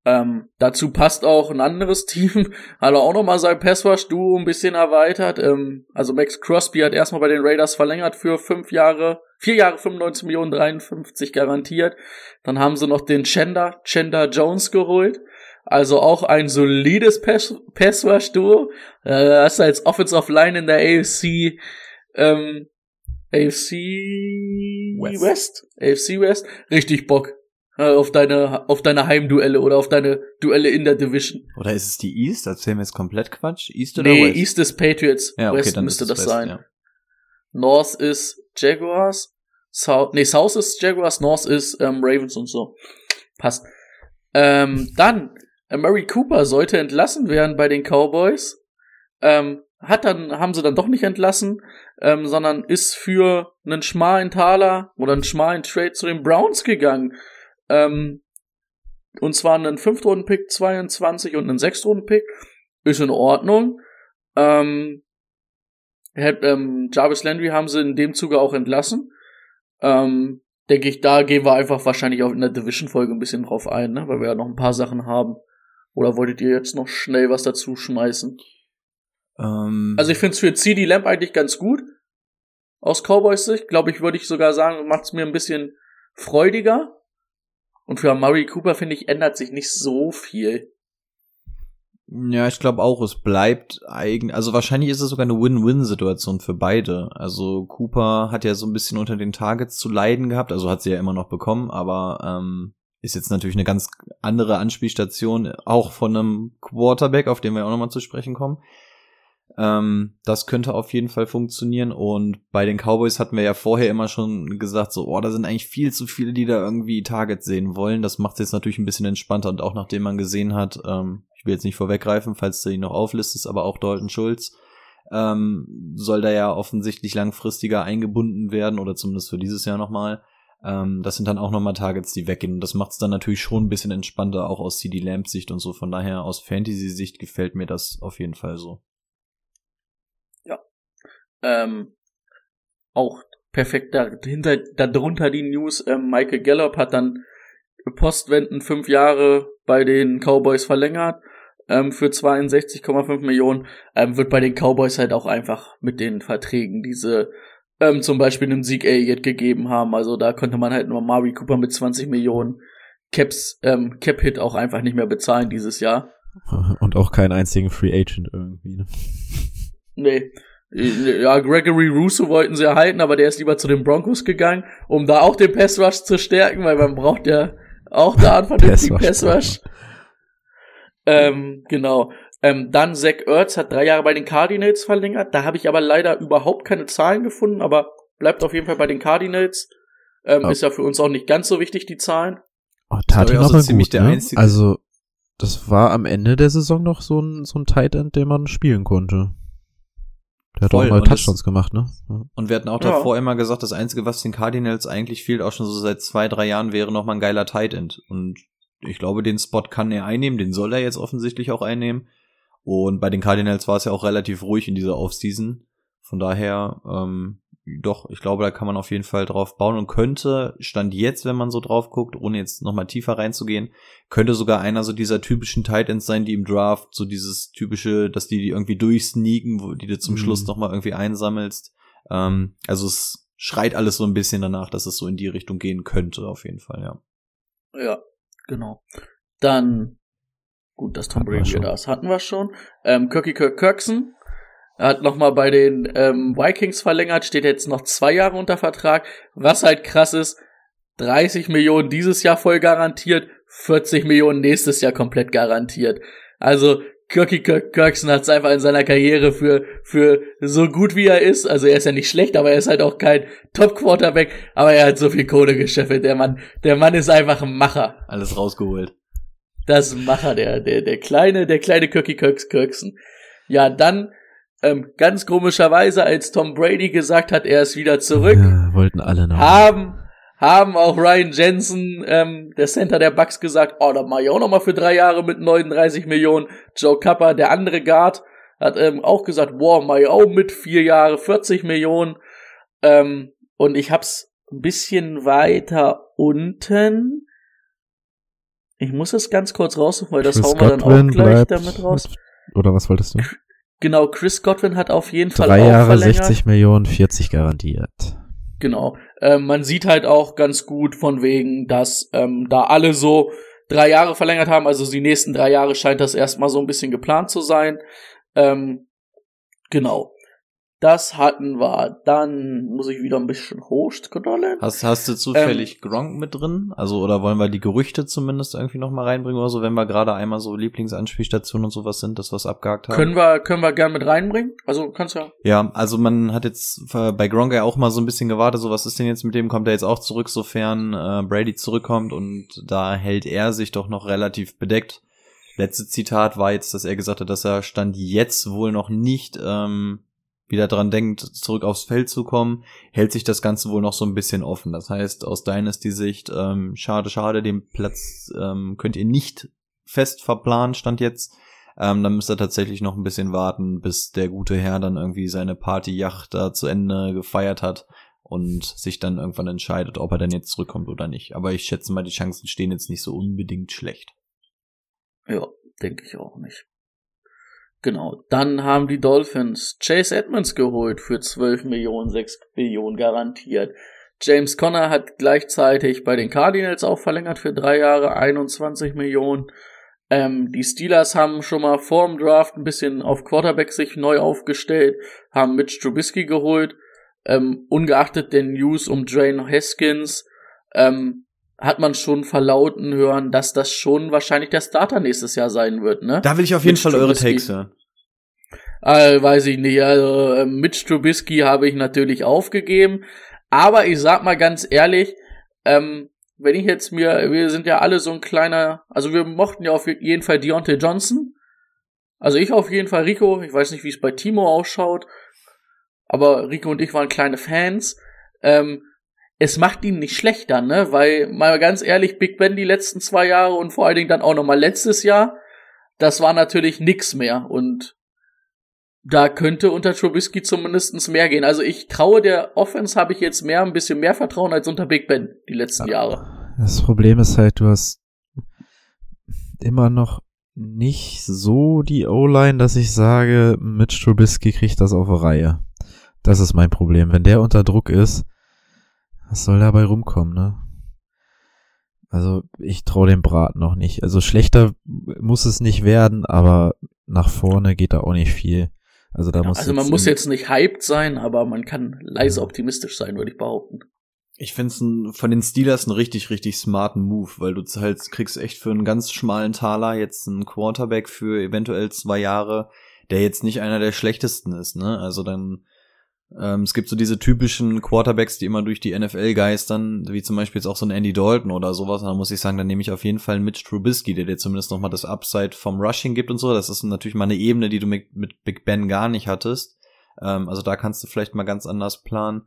Ähm, dazu passt auch ein anderes Team, hat auch nochmal sein Passwash-Duo ein bisschen erweitert. Ähm, also Max Crosby hat erstmal bei den Raiders verlängert für fünf Jahre, vier Jahre 95 Millionen 53 garantiert. Dann haben sie noch den Chender, Chender Jones geholt. Also auch ein solides Pass Passwash-Duo. Äh, das ist als Offensive Line in der AFC, ähm, AFC West. West. AFC West. Richtig Bock äh, auf deine auf deine Heimduelle oder auf deine Duelle in der Division. Oder ist es die East? Erzählen wir jetzt komplett Quatsch? East oder Nee, West? East ist Patriots, ja, okay, West dann müsste das West, sein. Ja. North ist Jaguars, South, nee, South ist Jaguars, North ist ähm, Ravens und so. Passt. Ähm, dann, äh, Murray Cooper sollte entlassen werden bei den Cowboys. Ähm, hat dann, haben sie dann doch nicht entlassen, ähm, sondern ist für einen schmalen Taler oder einen schmalen Trade zu den Browns gegangen. Ähm, und zwar einen Fünftrunden-Pick 22 und einen Sechstrunden-Pick. Ist in Ordnung. Ähm, ähm, Jarvis Landry haben sie in dem Zuge auch entlassen. Ähm, denke ich, da gehen wir einfach wahrscheinlich auch in der Division-Folge ein bisschen drauf ein, ne? weil wir ja noch ein paar Sachen haben. Oder wolltet ihr jetzt noch schnell was dazu schmeißen? Ähm, Also ich finde es für CD Lamp eigentlich ganz gut. Aus Cowboys Sicht, glaube ich, würde ich sogar sagen, macht es mir ein bisschen freudiger. Und für Murray Cooper, finde ich, ändert sich nicht so viel. Ja, ich glaube auch, es bleibt eigentlich, also wahrscheinlich ist es sogar eine Win-Win-Situation für beide. Also Cooper hat ja so ein bisschen unter den Targets zu leiden gehabt, also hat sie ja immer noch bekommen, aber ähm, ist jetzt natürlich eine ganz andere Anspielstation, auch von einem Quarterback, auf den wir auch nochmal zu sprechen kommen. Ähm, das könnte auf jeden Fall funktionieren. Und bei den Cowboys hatten wir ja vorher immer schon gesagt, so, oh, da sind eigentlich viel zu viele, die da irgendwie Targets sehen wollen. Das macht es jetzt natürlich ein bisschen entspannter. Und auch nachdem man gesehen hat, ähm, ich will jetzt nicht vorweggreifen, falls du ihn noch auflistest, aber auch Dalton Schulz ähm, soll da ja offensichtlich langfristiger eingebunden werden oder zumindest für dieses Jahr nochmal. Ähm, das sind dann auch nochmal Targets, die weggehen. Und das macht es dann natürlich schon ein bisschen entspannter, auch aus CD Lamp Sicht und so. Von daher aus Fantasy Sicht gefällt mir das auf jeden Fall so. Ähm, auch perfekt dahinter, darunter die News. Ähm, Michael Gallup hat dann postwenden fünf Jahre bei den Cowboys verlängert ähm, für 62,5 Millionen. Ähm, wird bei den Cowboys halt auch einfach mit den Verträgen diese ähm, zum Beispiel einen Sieg Elliott gegeben haben. Also da konnte man halt nur Mari Cooper mit 20 Millionen Caps, ähm, Cap Hit auch einfach nicht mehr bezahlen dieses Jahr. Und auch keinen einzigen Free Agent irgendwie. Ne? Nee. Ja, Gregory Russo wollten sie erhalten, aber der ist lieber zu den Broncos gegangen, um da auch den Pass Rush zu stärken, weil man braucht ja auch da einen vernünftigen Pass Rush. Ähm, genau. Ähm, dann Zach Ertz hat drei Jahre bei den Cardinals verlängert. Da habe ich aber leider überhaupt keine Zahlen gefunden, aber bleibt auf jeden Fall bei den Cardinals. Ähm, Oh. Ist ja für uns auch nicht ganz so wichtig, die Zahlen. Oh, tat so aber ziemlich gut, der ne? einzige- Also, das war am Ende der Saison noch so ein, so ein Tight End, den man spielen konnte. Der hat Voll, auch mal und Touchdowns gemacht, ne? Ja. Und wir hatten auch Ja. davor immer gesagt, das Einzige, was den Cardinals eigentlich fehlt, auch schon so seit zwei, drei Jahren, wäre nochmal ein geiler Tight End. Und ich glaube, den Spot kann er einnehmen, den soll er jetzt offensichtlich auch einnehmen. Und bei den Cardinals war es ja auch relativ ruhig in dieser Offseason. Von daher, ähm, doch, ich glaube, da kann man auf jeden Fall drauf bauen und könnte, stand jetzt, wenn man so drauf guckt, ohne jetzt nochmal tiefer reinzugehen, könnte sogar einer so dieser typischen Titans sein, die im Draft, so dieses typische, dass die, die irgendwie durchsneaken, wo die du zum Mhm. Schluss nochmal irgendwie einsammelst. Ähm, also es schreit alles so ein bisschen danach, dass es so in die Richtung gehen könnte, auf jeden Fall, ja. Ja, genau. Dann, gut, dass Tom Brady da ist, hatten wir schon. Ähm, Kirky Kirk Kirkson hat nochmal bei den ähm, Vikings verlängert, steht jetzt noch zwei Jahre unter Vertrag. Was halt krass ist, 30 Millionen dieses Jahr voll garantiert, 40 Millionen nächstes Jahr komplett garantiert. Also Kirky Kirk Kirkson hat es einfach in seiner Karriere für, für so gut wie er ist, also er ist ja nicht schlecht, aber er ist halt auch kein Top-Quarterback, aber er hat so viel Kohle gescheffelt, der Mann, der Mann ist einfach ein Macher. Alles rausgeholt. Das Macher, der, der, der kleine, der kleine Kirky Kirk Kirkson. Ja, dann, ähm, ganz komischerweise, als Tom Brady gesagt hat, er ist wieder zurück, Ja, wollten alle noch. haben, haben auch Ryan Jensen, ähm, der Center der Bucks, gesagt, oh, da mach ich auch noch mal für drei Jahre mit 39 Millionen. Joe Kappa, der andere Guard, hat ähm, auch gesagt, wow, mach ich auch mit vier Jahre 40 Millionen. Ähm, und ich hab's ein bisschen weiter unten. Ich muss es ganz kurz raussuchen, weil das Chris hauen wir dann auch Godwin gleich damit raus. Oder was wolltest du? Genau, Chris Godwin hat auf jeden Fall Drei auch Jahre, verlängert. 60 Millionen, 40 garantiert. Genau. Ähm, man sieht halt auch ganz gut von wegen, dass ähm, da alle so drei Jahre verlängert haben. Also die nächsten drei Jahre scheint das erstmal so ein bisschen geplant zu sein. Ähm, genau. Das hatten wir. Dann muss ich wieder ein bisschen hochscrollen. Hast, hast du zufällig Gronk mit drin? Also, oder wollen wir die Gerüchte zumindest irgendwie noch mal reinbringen oder so, wenn wir gerade einmal so Lieblingsanspielstationen und sowas sind, dass wir es abgehakt haben? Können wir, können wir gern mit reinbringen? Also kannst ja. Ja, also man hat jetzt bei Gronk ja auch mal so ein bisschen gewartet, so was ist denn jetzt mit dem, kommt er jetzt auch zurück, sofern äh, Brady zurückkommt und da hält er sich doch noch relativ bedeckt. Letzte Zitat war jetzt, dass er gesagt hat, dass er Stand jetzt wohl noch nicht ähm, wieder dran denkt, zurück aufs Feld zu kommen, hält sich das Ganze wohl noch so ein bisschen offen. Das heißt, aus Dynasty-Sicht, ähm, schade, schade, den Platz ähm, könnt ihr nicht fest verplanen, Stand jetzt. Ähm, dann müsst ihr tatsächlich noch ein bisschen warten, bis der gute Herr dann irgendwie seine Partyjacht da zu Ende gefeiert hat und sich dann irgendwann entscheidet, ob er dann jetzt zurückkommt oder nicht. Aber ich schätze mal, die Chancen stehen jetzt nicht so unbedingt schlecht. Ja, denke ich auch nicht. Genau. Dann haben die Dolphins Chase Edmonds geholt für 12 Millionen, 6 Millionen garantiert. James Conner hat gleichzeitig bei den Cardinals auch verlängert für drei Jahre, 21 Millionen. Ähm, die Steelers haben schon mal vor dem Draft ein bisschen auf Quarterback sich neu aufgestellt, haben Mitch Trubisky geholt. Ähm, ungeachtet den News um Drain Haskins, ähm, hat man schon verlauten hören, dass das schon wahrscheinlich der Starter nächstes Jahr sein wird, ne? Da will ich auf jeden Mitch Fall eure Trubisky. Takes hören. Äh, weiß ich nicht. Also äh, Mitch Trubisky habe ich natürlich aufgegeben. Aber ich sag mal ganz ehrlich, ähm, wenn ich jetzt mir, wir sind ja alle so ein kleiner, also wir mochten ja auf jeden Fall Deontay Johnson. Also ich auf jeden Fall Rico. Ich weiß nicht, wie es bei Timo ausschaut. Aber Rico und ich waren kleine Fans. Ähm, es macht ihn nicht schlechter, ne? Weil, mal ganz ehrlich, Big Ben die letzten zwei Jahre und vor allen Dingen dann auch nochmal letztes Jahr, das war natürlich nix mehr. Und da könnte unter Trubisky zumindestens mehr gehen. Also ich traue der Offense habe ich jetzt mehr, ein bisschen mehr Vertrauen als unter Big Ben die letzten Jahre. Das Problem ist halt, du hast immer noch nicht so die O-Line, dass ich sage, Mitch Trubisky kriegt das auf eine Reihe. Das ist mein Problem. Wenn der unter Druck ist, was soll dabei rumkommen, ne? Also ich traue dem Brat noch nicht. Also schlechter muss es nicht werden, aber nach vorne geht da auch nicht viel. Also da muss Also man jetzt muss jetzt nicht hyped sein, aber man kann leise optimistisch sein, würde ich behaupten. Ich finde es von den Steelers einen richtig, richtig smarten Move, weil du halt kriegst echt für einen ganz schmalen Taler jetzt einen Quarterback für eventuell zwei Jahre, der jetzt nicht einer der schlechtesten ist, ne? Also dann, ähm, es gibt so diese typischen Quarterbacks, die immer durch die NFL geistern, wie zum Beispiel jetzt auch so ein Andy Dalton oder sowas. Und dann muss ich sagen, dann nehme ich auf jeden Fall einen Mitch Trubisky, der dir zumindest nochmal das Upside vom Rushing gibt und so. Das ist natürlich mal eine Ebene, die du mit, mit Big Ben gar nicht hattest. Ähm, also da kannst du vielleicht mal ganz anders planen.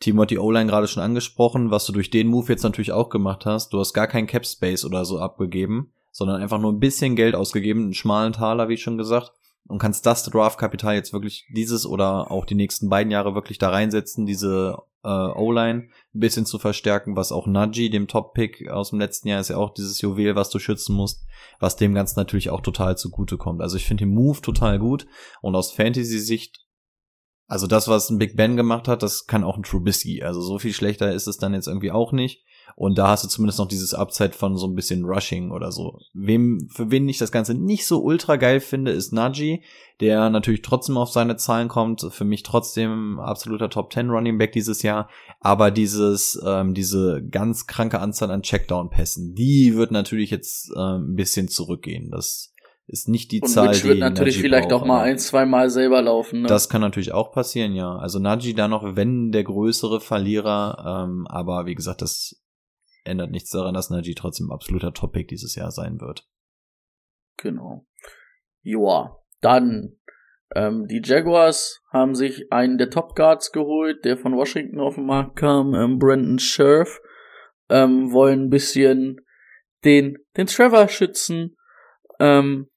Timo hat die O-Line gerade schon angesprochen, was du durch den Move jetzt natürlich auch gemacht hast. Du hast gar kein Cap Space oder so abgegeben, sondern einfach nur ein bisschen Geld ausgegeben, einen schmalen Taler, wie schon gesagt, und kannst das Draft-Kapital jetzt wirklich dieses oder auch die nächsten beiden Jahre wirklich da reinsetzen, diese äh, O-Line ein bisschen zu verstärken, was auch Najee, dem Top-Pick aus dem letzten Jahr, ist ja auch dieses Juwel, was du schützen musst, was dem Ganzen natürlich auch total zugute kommt. Also ich finde den Move total gut und aus Fantasy-Sicht also das, was ein Big Ben gemacht hat, das kann auch ein Trubisky. Also so viel schlechter ist es dann jetzt irgendwie auch nicht. Und da hast du zumindest noch dieses Upside von so ein bisschen Rushing oder so. Wem, für wen ich das Ganze nicht so ultra geil finde, ist Najee, der natürlich trotzdem auf seine Zahlen kommt. Für mich trotzdem absoluter Top 10 Running Back dieses Jahr. Aber dieses, ähm, diese ganz kranke Anzahl an Checkdown-Pässen, die wird natürlich jetzt ähm, ein bisschen zurückgehen. Das ist nicht die Und Zahl, Rich die wird natürlich Najee vielleicht braucht, auch mal ein, zwei Mal selber laufen. Ne? Das kann natürlich auch passieren, ja. Also Najee da noch, wenn der größere Verlierer, ähm, aber wie gesagt, das ändert nichts daran, dass Najee trotzdem absoluter Topic dieses Jahr sein wird. Genau. Joa, dann ähm, die Jaguars haben sich einen der Top Guards geholt, der von Washington auf den Markt kam, ähm, Brandon Scherf, ähm, wollen ein bisschen den den Trevor schützen. Ähm,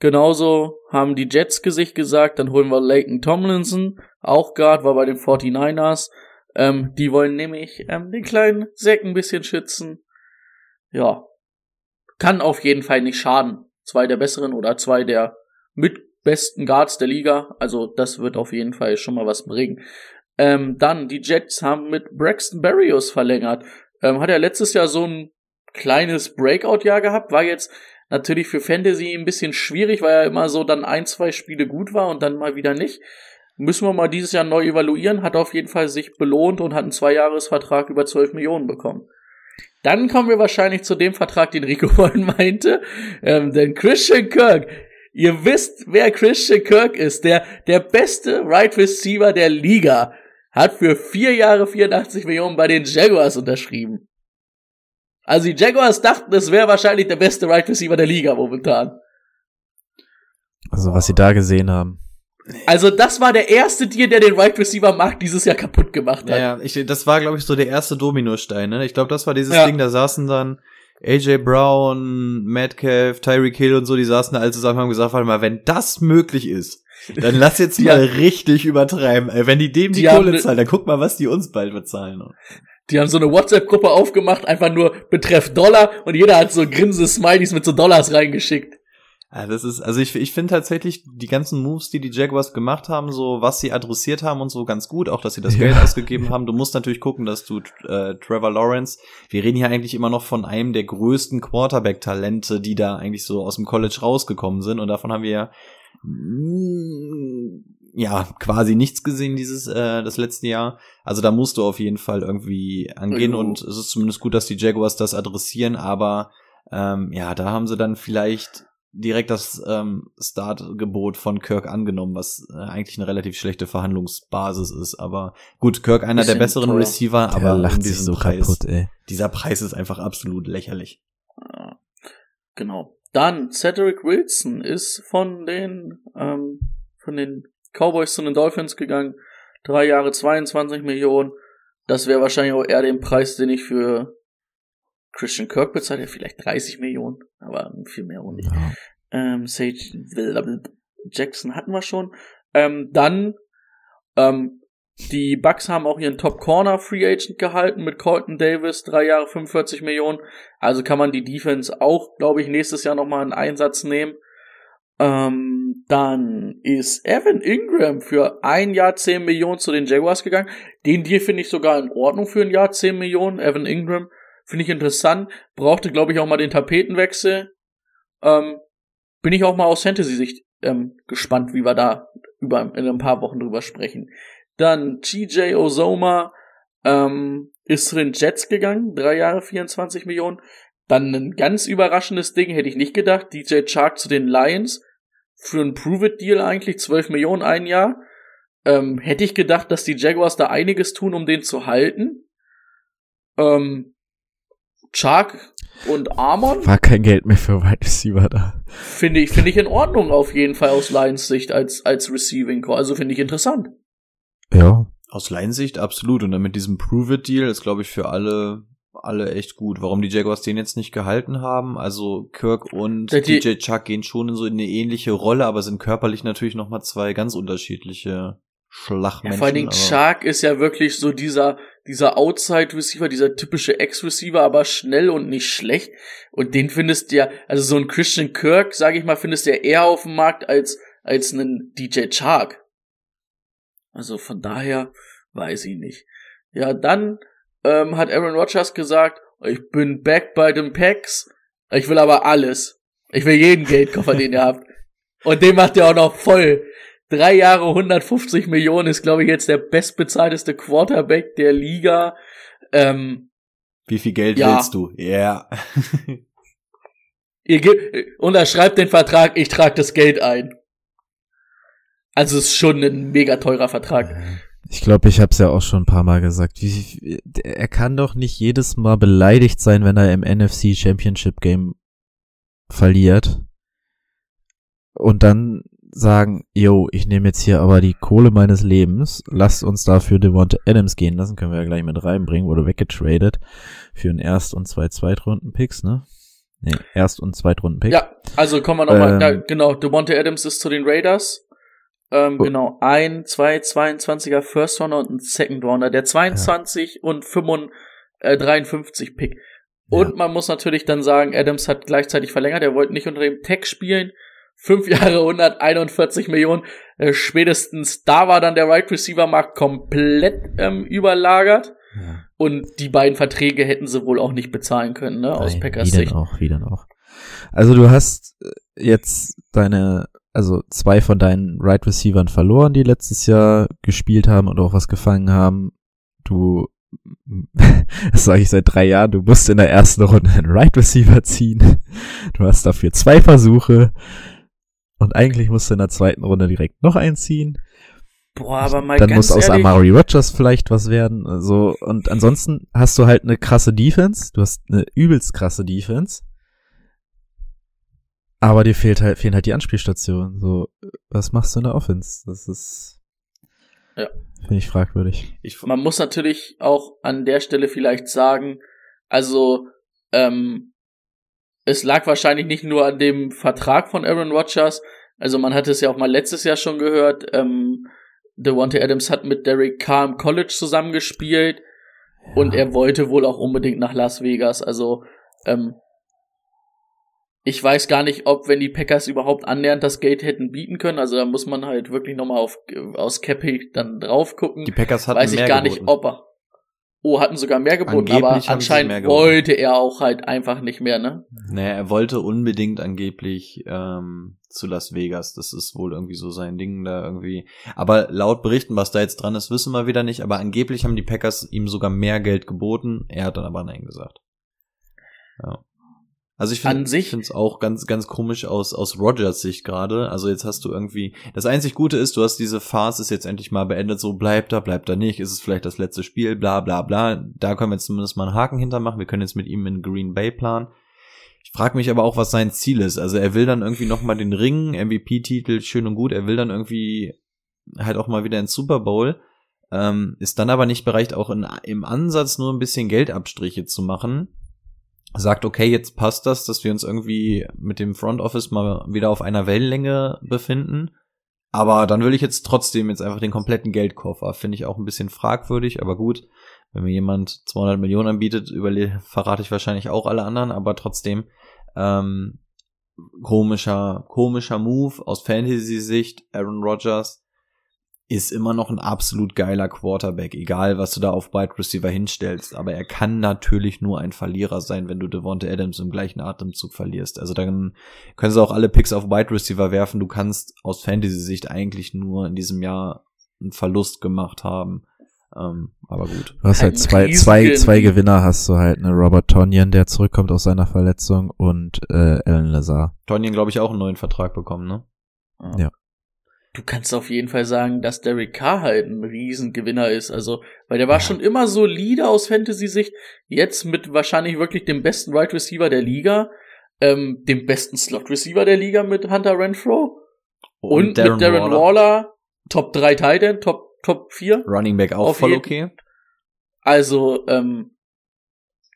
genauso haben die Jets Gesicht gesagt, dann holen wir Leighton Tomlinson, auch Guard, war bei den 49ers. Ähm, die wollen nämlich ähm, den kleinen Zack ein bisschen schützen. Ja, kann auf jeden Fall nicht schaden. Zwei der besseren oder zwei der mit besten Guards der Liga. Also das wird auf jeden Fall schon mal was bringen. Ähm, dann, die Jets haben mit Braxton Berrios verlängert. Ähm, hat er letztes Jahr so ein kleines Breakout-Jahr gehabt, war jetzt natürlich für Fantasy ein bisschen schwierig, weil er immer so dann ein, zwei Spiele gut war und dann mal wieder nicht. Müssen wir mal dieses Jahr neu evaluieren, hat auf jeden Fall sich belohnt und hat einen Zweijahresvertrag über 12 Millionen bekommen. Dann kommen wir wahrscheinlich zu dem Vertrag, den Rico vorhin meinte, ähm, denn Christian Kirk, ihr wisst, wer Christian Kirk ist, der, der beste Right Receiver der Liga, hat für vier Jahre 84 Millionen bei den Jaguars unterschrieben. Also die Jaguars dachten, es wäre wahrscheinlich der beste Right Receiver der Liga momentan. Also was sie da gesehen haben. Also das war der erste Deal, der den Right Receiver Markt dieses Jahr kaputt gemacht hat. Ja, ich, das war, glaube ich, so der erste Dominostein, ne? Ich glaube, das war dieses Ja. Ding, da saßen dann AJ Brown, Metcalf, Tyreek Hill und so, die saßen da alle zusammen und haben gesagt, warte mal, wenn das möglich ist, dann lass jetzt Die mal richtig übertreiben. Ey, wenn die dem die, Die Kohle ne- zahlen, dann guck mal, was die uns bald bezahlen. Die haben so eine WhatsApp-Gruppe aufgemacht, einfach nur betreff Dollar und jeder hat so grinsende Smileys mit so Dollars reingeschickt. Ja, das ist, also ich, ich finde tatsächlich die ganzen Moves, die die Jaguars gemacht haben, so was sie adressiert haben und so ganz gut, auch dass sie das Ja. Geld ausgegeben haben. Du musst natürlich gucken, dass du äh, Trevor Lawrence, wir reden hier eigentlich immer noch von einem der größten Quarterback-Talente, die da eigentlich so aus dem College rausgekommen sind und davon haben wir ja mm, ja quasi nichts gesehen dieses äh, das letzte Jahr. Also da musst du auf jeden Fall irgendwie angehen Jo. und es ist zumindest gut, dass die Jaguars das adressieren, aber ähm, ja, da haben sie dann vielleicht direkt das ähm, Startgebot von Kirk angenommen, was äh, eigentlich eine relativ schlechte Verhandlungsbasis ist. Aber gut, Kirk einer der besseren teuer. Receiver, Der aber um lacht sich so Preis, kaputt, ey. dieser Preis ist einfach absolut lächerlich. Genau. Dann Cedric Wilson ist von den ähm, von den Cowboys zu den Dolphins gegangen. Drei Jahre 22 Millionen. Das wäre wahrscheinlich auch eher den Preis, den ich für Christian Kirk bezahle. Ja, Vielleicht 30 Millionen, aber viel mehr nicht. Ja. Ähm, Sage Jackson hatten wir schon. Ähm, dann ähm, die Bucks haben auch ihren Top Corner Free Agent gehalten mit Colton Davis, drei Jahre 45 Millionen. Also kann man die Defense auch, glaube ich, nächstes Jahr nochmal in Einsatz nehmen. Ähm, dann ist Evan Ingram für ein Jahr 10 Millionen zu den Jaguars gegangen. Den Deal finde ich sogar in Ordnung für ein Jahr 10 Millionen. Evan Ingram finde ich interessant. Brauchte, glaube ich, auch mal den Tapetenwechsel. Ähm, bin ich auch mal aus Fantasy-Sicht ähm, gespannt, wie wir da über in ein paar Wochen drüber sprechen. Dann TJ Ozoma ähm, ist zu den Jets gegangen, drei Jahre 24 Millionen. Dann ein ganz überraschendes Ding, hätte ich nicht gedacht. DJ Chark zu den Lions für ein Prove-It-Deal eigentlich 12 Millionen ein Jahr. Ähm, hätte ich gedacht, dass die Jaguars da einiges tun, um den zu halten. Ähm, Chark und Amon War kein Geld mehr für Wide Receiver da. finde ich, finde ich in Ordnung auf jeden Fall aus Lions Sicht als, als Receiving Core. Also finde ich interessant. Ja. Aus Laiensicht absolut. Und dann mit diesem Prove-It-Deal ist, glaube ich, für alle, alle echt gut. Warum die Jaguars den jetzt nicht gehalten haben, also Kirk und Ja, die- DJ Chuck gehen schon in so eine ähnliche Rolle, aber sind körperlich natürlich nochmal zwei ganz unterschiedliche Ja, Schlagmenschen. vor allen Dingen Shark ist ja wirklich so dieser, dieser Outside-Receiver, dieser typische Ex-Receiver, aber schnell und nicht schlecht. Und den findest du ja, also so ein Christian Kirk, sage ich mal, findest du ja eher auf dem Markt als, als einen DJ Chark. Also von daher weiß ich nicht. Ja, dann ähm, hat Aaron Rodgers gesagt, ich bin back bei den Packs, ich will aber alles. Ich will jeden Geldkoffer, den ihr habt. Und den macht ihr auch noch voll. Drei Jahre 150 Millionen ist, glaube ich, jetzt der bestbezahlteste Quarterback der Liga. Ähm, Wie viel Geld Ja. willst du? Ja. Ihr gebt, unterschreibt den Vertrag, ich trage das Geld ein. Also es ist schon ein mega teurer Vertrag. Ich glaube, ich habe es ja auch schon ein paar Mal gesagt. Wie, er kann doch nicht jedes Mal beleidigt sein, wenn er im NFC Championship Game verliert. Und dann sagen, yo, ich nehme jetzt hier aber die Kohle meines Lebens, lasst uns dafür Devonta Adams gehen lassen, können wir ja gleich mit reinbringen, wurde weggetradet für einen Erst- und zwei Zweitrunden-Picks, ne? Nee, Erst- und Zweitrunden-Pick. Ja, also kommen wir nochmal, Ähm, ja, genau, Devonta Adams ist zu den Raiders. Ähm, Oh. genau, ein, zwei, 22er First Rounder und ein Second Rounder, der 22 und 55, äh, 53 Pick. Und Ja. man muss natürlich dann sagen, Adams hat gleichzeitig verlängert, er wollte nicht unter dem Tag spielen. Fünf Jahre, 141 Millionen. Äh, spätestens da war dann der Right Receiver Markt komplett ähm, überlagert. Ja. Und die beiden Verträge hätten sie wohl auch nicht bezahlen können, ne, aus Nein, Packers wie Sicht. denn auch, wie denn auch. Also du hast äh, jetzt deine, also zwei von deinen Right Receivern verloren, die letztes Jahr gespielt haben und auch was gefangen haben. Du, das sage ich seit drei Jahren, du musst in der ersten Runde einen Right Receiver ziehen. Du hast dafür zwei Versuche und eigentlich musst du in der zweiten Runde direkt noch einziehen. Boah, aber mal Dann muss aus ehrlich, Amari Rogers vielleicht was werden. So und ansonsten hast du halt eine krasse Defense. Du hast eine übelst krasse Defense. Aber dir fehlt halt, fehlen halt die Anspielstationen. So, was machst du in der Offense? Das ist, Ja. finde ich fragwürdig. Ich, man muss natürlich auch an der Stelle vielleicht sagen, also ähm, es lag wahrscheinlich nicht nur an dem Vertrag von Aaron Rodgers, also man hat es ja auch mal letztes Jahr schon gehört, ähm, Devontae Adams hat mit Derek Carr im College zusammengespielt und er wollte wohl auch unbedingt nach Las Vegas, also ähm, ich weiß gar nicht, ob, wenn die Packers überhaupt annähernd das Geld hätten bieten können, also da muss man halt wirklich nochmal auf, aus Cappy dann drauf gucken die Packers hatten weiß ich mehr gar geboten. nicht, ob er. Oh, hatten sogar mehr geboten, Angeblich aber anscheinend wollte er auch halt einfach nicht mehr, ne? Naja, er wollte unbedingt angeblich ähm, zu Las Vegas. Das ist wohl irgendwie so sein Ding da irgendwie. Aber laut Berichten, was da jetzt dran ist, wissen wir wieder nicht. Aber angeblich haben die Packers ihm sogar mehr Geld geboten. Er hat dann aber Nein gesagt. Ja. Also ich finde es auch ganz, ganz komisch aus, aus Rogers Sicht gerade. Also jetzt hast du irgendwie, das einzig Gute ist, du hast diese Phase ist jetzt endlich mal beendet, so bleibt er, bleibt er nicht, ist es vielleicht das letzte Spiel, bla bla bla. Da können wir jetzt zumindest mal einen Haken hintermachen. Wir können jetzt mit ihm in Green Bay planen. Ich frage mich aber auch, was sein Ziel ist. Also er will dann irgendwie noch mal den Ring, MVP-Titel, schön und gut. Er will dann irgendwie halt auch mal wieder ins Super Bowl. Ähm, ist dann aber nicht bereit, auch in, im Ansatz nur ein bisschen Geldabstriche zu machen. Sagt, okay, jetzt passt das, dass wir uns irgendwie mit dem Front Office mal wieder auf einer Wellenlänge befinden. Aber dann will ich jetzt trotzdem jetzt einfach den kompletten Geldkoffer. Finde ich auch ein bisschen fragwürdig, aber gut. Wenn mir jemand 200 Millionen anbietet, verrate ich wahrscheinlich auch alle anderen, aber trotzdem ähm, komischer, komischer Move aus Fantasy-Sicht. Aaron Rodgers ist immer noch ein absolut geiler Quarterback, egal was du da auf Wide Receiver hinstellst. Aber er kann natürlich nur ein Verlierer sein, wenn du Devonta Adams im gleichen Atemzug verlierst. Also dann können sie auch alle Picks auf Wide Receiver werfen. Du kannst aus Fantasy-Sicht eigentlich nur in diesem Jahr einen Verlust gemacht haben. Ähm, aber gut. Du hast halt zwei, zwei, zwei Gewinner hast du halt, ne, Robert Tonyan, der zurückkommt aus seiner Verletzung und äh, Alan Lazar. Tonyan, glaube ich, auch einen neuen Vertrag bekommen, ne? Ja. Du kannst auf jeden Fall sagen, dass Derek Carr halt ein Riesengewinner ist. Also, weil der war schon immer solide aus Fantasy-Sicht. Jetzt mit wahrscheinlich wirklich dem besten Wide Receiver der Liga, ähm, dem besten Slot Receiver der Liga mit Hunter Renfro und, mit Darren Waller. Top 3 Titan, Top, Top 4. Running Back auch voll jeden- okay. Also, ähm,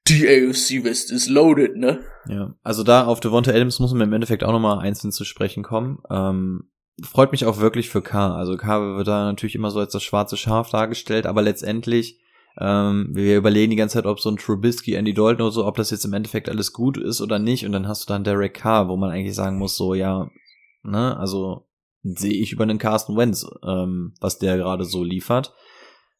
die AFC West ist loaded, ne? Ja, also da auf Devonta Adams muss man im Endeffekt auch nochmal einzeln zu sprechen kommen. Ähm, freut mich auch wirklich für K. Also K wird da natürlich immer so als das schwarze Schaf dargestellt, aber letztendlich, ähm, wir überlegen die ganze Zeit, ob so ein Trubisky, Andy Dalton oder so, ob das jetzt im Endeffekt alles gut ist oder nicht. Und dann hast du dann Derek Carr, wo man eigentlich sagen muss, so, ja, ne, also sehe ich über einen Carsten Wentz, ähm, was der gerade so liefert.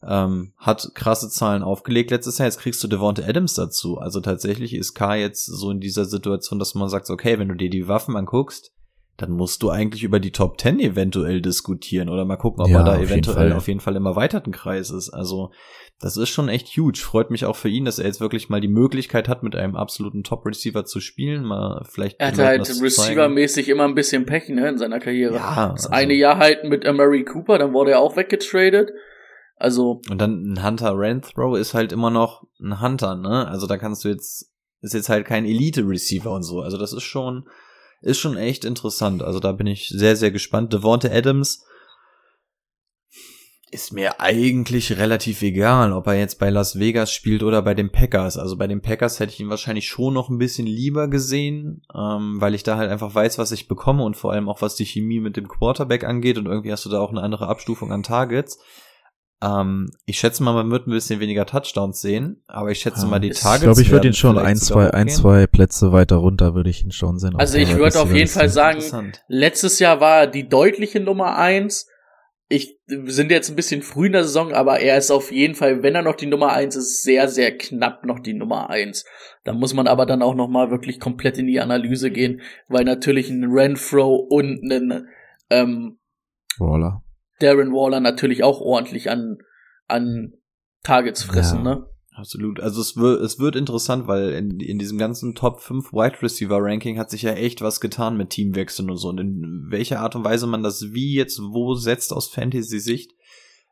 Ähm, hat krasse Zahlen aufgelegt letztes Jahr. Jetzt kriegst du Devonta Adams dazu. Also tatsächlich ist K jetzt so in dieser Situation, dass man sagt, okay, wenn du dir die Waffen anguckst, dann musst du eigentlich über die Top 10 eventuell diskutieren oder mal gucken, ob Ja, er da auf jeden eventuell Fall. auf jeden Fall im erweiterten Kreis ist. Also das ist schon echt huge. Freut mich auch für ihn, dass er jetzt wirklich mal die Möglichkeit hat, mit einem absoluten Top-Receiver zu spielen. Mal vielleicht. Er hat den Leuten halt receiver-mäßig immer ein bisschen Pech ne, in seiner Karriere. Ja, Das also- eine Jahr halt mit Amari Cooper, dann wurde er auch weggetradet. Also, Und dann ein Hunter Renthrow ist halt immer noch ein Hunter, ne? Also da kannst du jetzt, ist jetzt halt kein Elite-Receiver und so. Also das ist schon, ist schon echt interessant. Also da bin ich sehr, sehr gespannt. Devonta Adams ist mir eigentlich relativ egal, ob er jetzt bei Las Vegas spielt oder bei den Packers. Also bei den Packers hätte ich ihn wahrscheinlich schon noch ein bisschen lieber gesehen, ähm, weil ich da halt einfach weiß, was ich bekomme und vor allem auch was die Chemie mit dem Quarterback angeht und irgendwie hast du da auch eine andere Abstufung an Targets. Ähm, ich schätze mal, man wird ein bisschen weniger Touchdowns sehen, aber ich schätze Ja, mal, die ich Targets. glaube, ich würde ihn schon ein, zwei, ein, zwei Plätze weiter runter würde ich ihn schon sehen. also ich würde auf jeden. Fall sagen, letztes Jahr war er die deutliche Nummer eins. Ich wir sind jetzt ein bisschen früh in der Saison, aber er ist auf jeden Fall, wenn er noch die Nummer eins ist, sehr, sehr knapp noch die Nummer eins. Da muss man aber dann auch noch mal wirklich komplett in die Analyse gehen, weil natürlich ein Renfro und ein ähm, Waller. Darren Waller natürlich auch ordentlich an, an Targets fressen, Ja. ne? Absolut. Also es wird, es wird interessant, weil in, in diesem ganzen Top 5 Wide Receiver Ranking hat sich ja echt was getan mit Teamwechseln und so. Und in welcher Art und Weise man das wie jetzt wo setzt aus Fantasy-Sicht,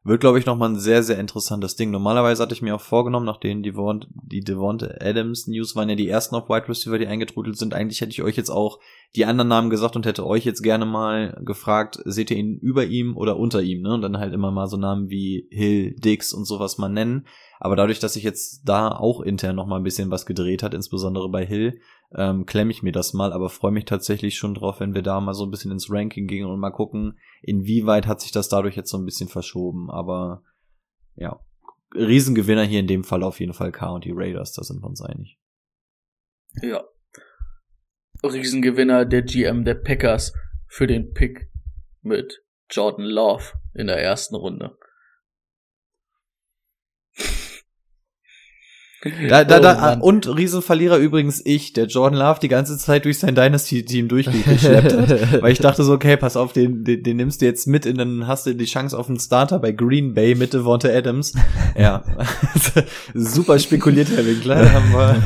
wird, glaube ich, nochmal ein sehr, sehr interessantes Ding. Normalerweise hatte ich mir auch vorgenommen, nachdem die, Devont, die Devonta Adams News waren ja die ersten auf Wide Receiver, die eingetrudelt sind. Eigentlich hätte ich euch jetzt auch die anderen Namen gesagt und hätte euch jetzt gerne mal gefragt, seht ihr ihn über ihm oder unter ihm, ne? Und dann halt immer mal so Namen wie Hill, Dix und sowas mal nennen. Aber dadurch, dass sich jetzt da auch intern noch mal ein bisschen was gedreht hat, insbesondere bei Hill, ähm, klemme ich mir das mal, aber freue mich tatsächlich schon drauf, wenn wir da mal so ein bisschen ins Ranking gehen und mal gucken, inwieweit hat sich das dadurch jetzt so ein bisschen verschoben. Aber ja, Riesengewinner hier in dem Fall auf jeden Fall K und die Raiders, da sind wir uns einig. Ja. Riesengewinner der GM der Packers für den Pick mit Jordan Love in der ersten Runde. Da, da, Oh, da, Mann. und Riesenverlierer übrigens ich, der Jordan Love die ganze Zeit durch sein Dynasty-Team durchgeschleppt hat. Weil ich dachte so, okay, pass auf, den, den, den nimmst du jetzt mit und dann hast du die Chance auf einen Starter bei Green Bay mit Devonta Adams. Ja, super spekuliert, Herr Winkler.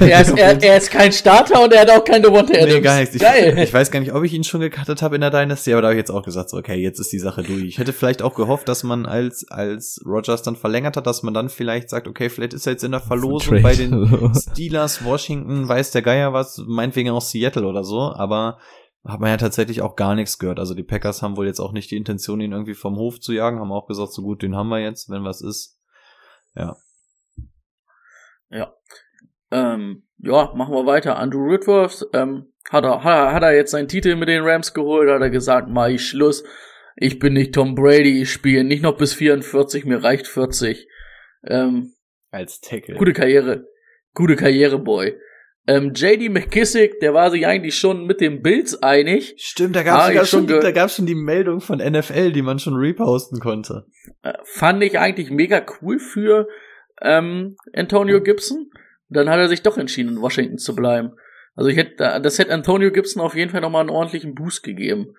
Er ist, er, er ist kein Starter und er hat auch keine Devonta Adams. Nee, gar nichts. Ich, Geil. ich weiß gar nicht, ob ich ihn schon gecuttet habe in der Dynasty, aber da habe ich jetzt auch gesagt, so, okay, jetzt ist die Sache durch. Ich hätte vielleicht auch gehofft, dass man als, als Rogers dann verlängert hat, dass man dann vielleicht sagt, okay, vielleicht ist er jetzt in der Verlosung. Bei den Steelers, Washington, weiß der Geier was, meinetwegen auch Seattle oder so, aber hat man ja tatsächlich auch gar nichts gehört. Also die Packers haben wohl jetzt auch nicht die Intention, ihn irgendwie vom Hof zu jagen, haben auch gesagt, so gut, den haben wir jetzt, wenn was ist. Ja. Ähm, ja, machen wir weiter. Andrew Whitworth ähm, hat, er, hat, er, hat er jetzt seinen Titel mit den Rams geholt, hat er gesagt, mach ich Schluss. Ich bin nicht Tom Brady, ich spiele nicht noch bis 44, mir reicht 40. Ähm, Als Tackle. gute Karriere. Gute Karriere, Boy. Ähm, JD McKissick, der war sich eigentlich schon mit den Bills einig. Stimmt, da gab's sogar ich schon da gab's schon die Meldung von NFL, die man schon reposten konnte. Äh, fand ich eigentlich mega cool für ähm, Antonio Gibson. Dann hat er sich doch entschieden, in Washington zu bleiben. Also ich hätte, das hätte Antonio Gibson auf jeden Fall nochmal einen ordentlichen Boost gegeben.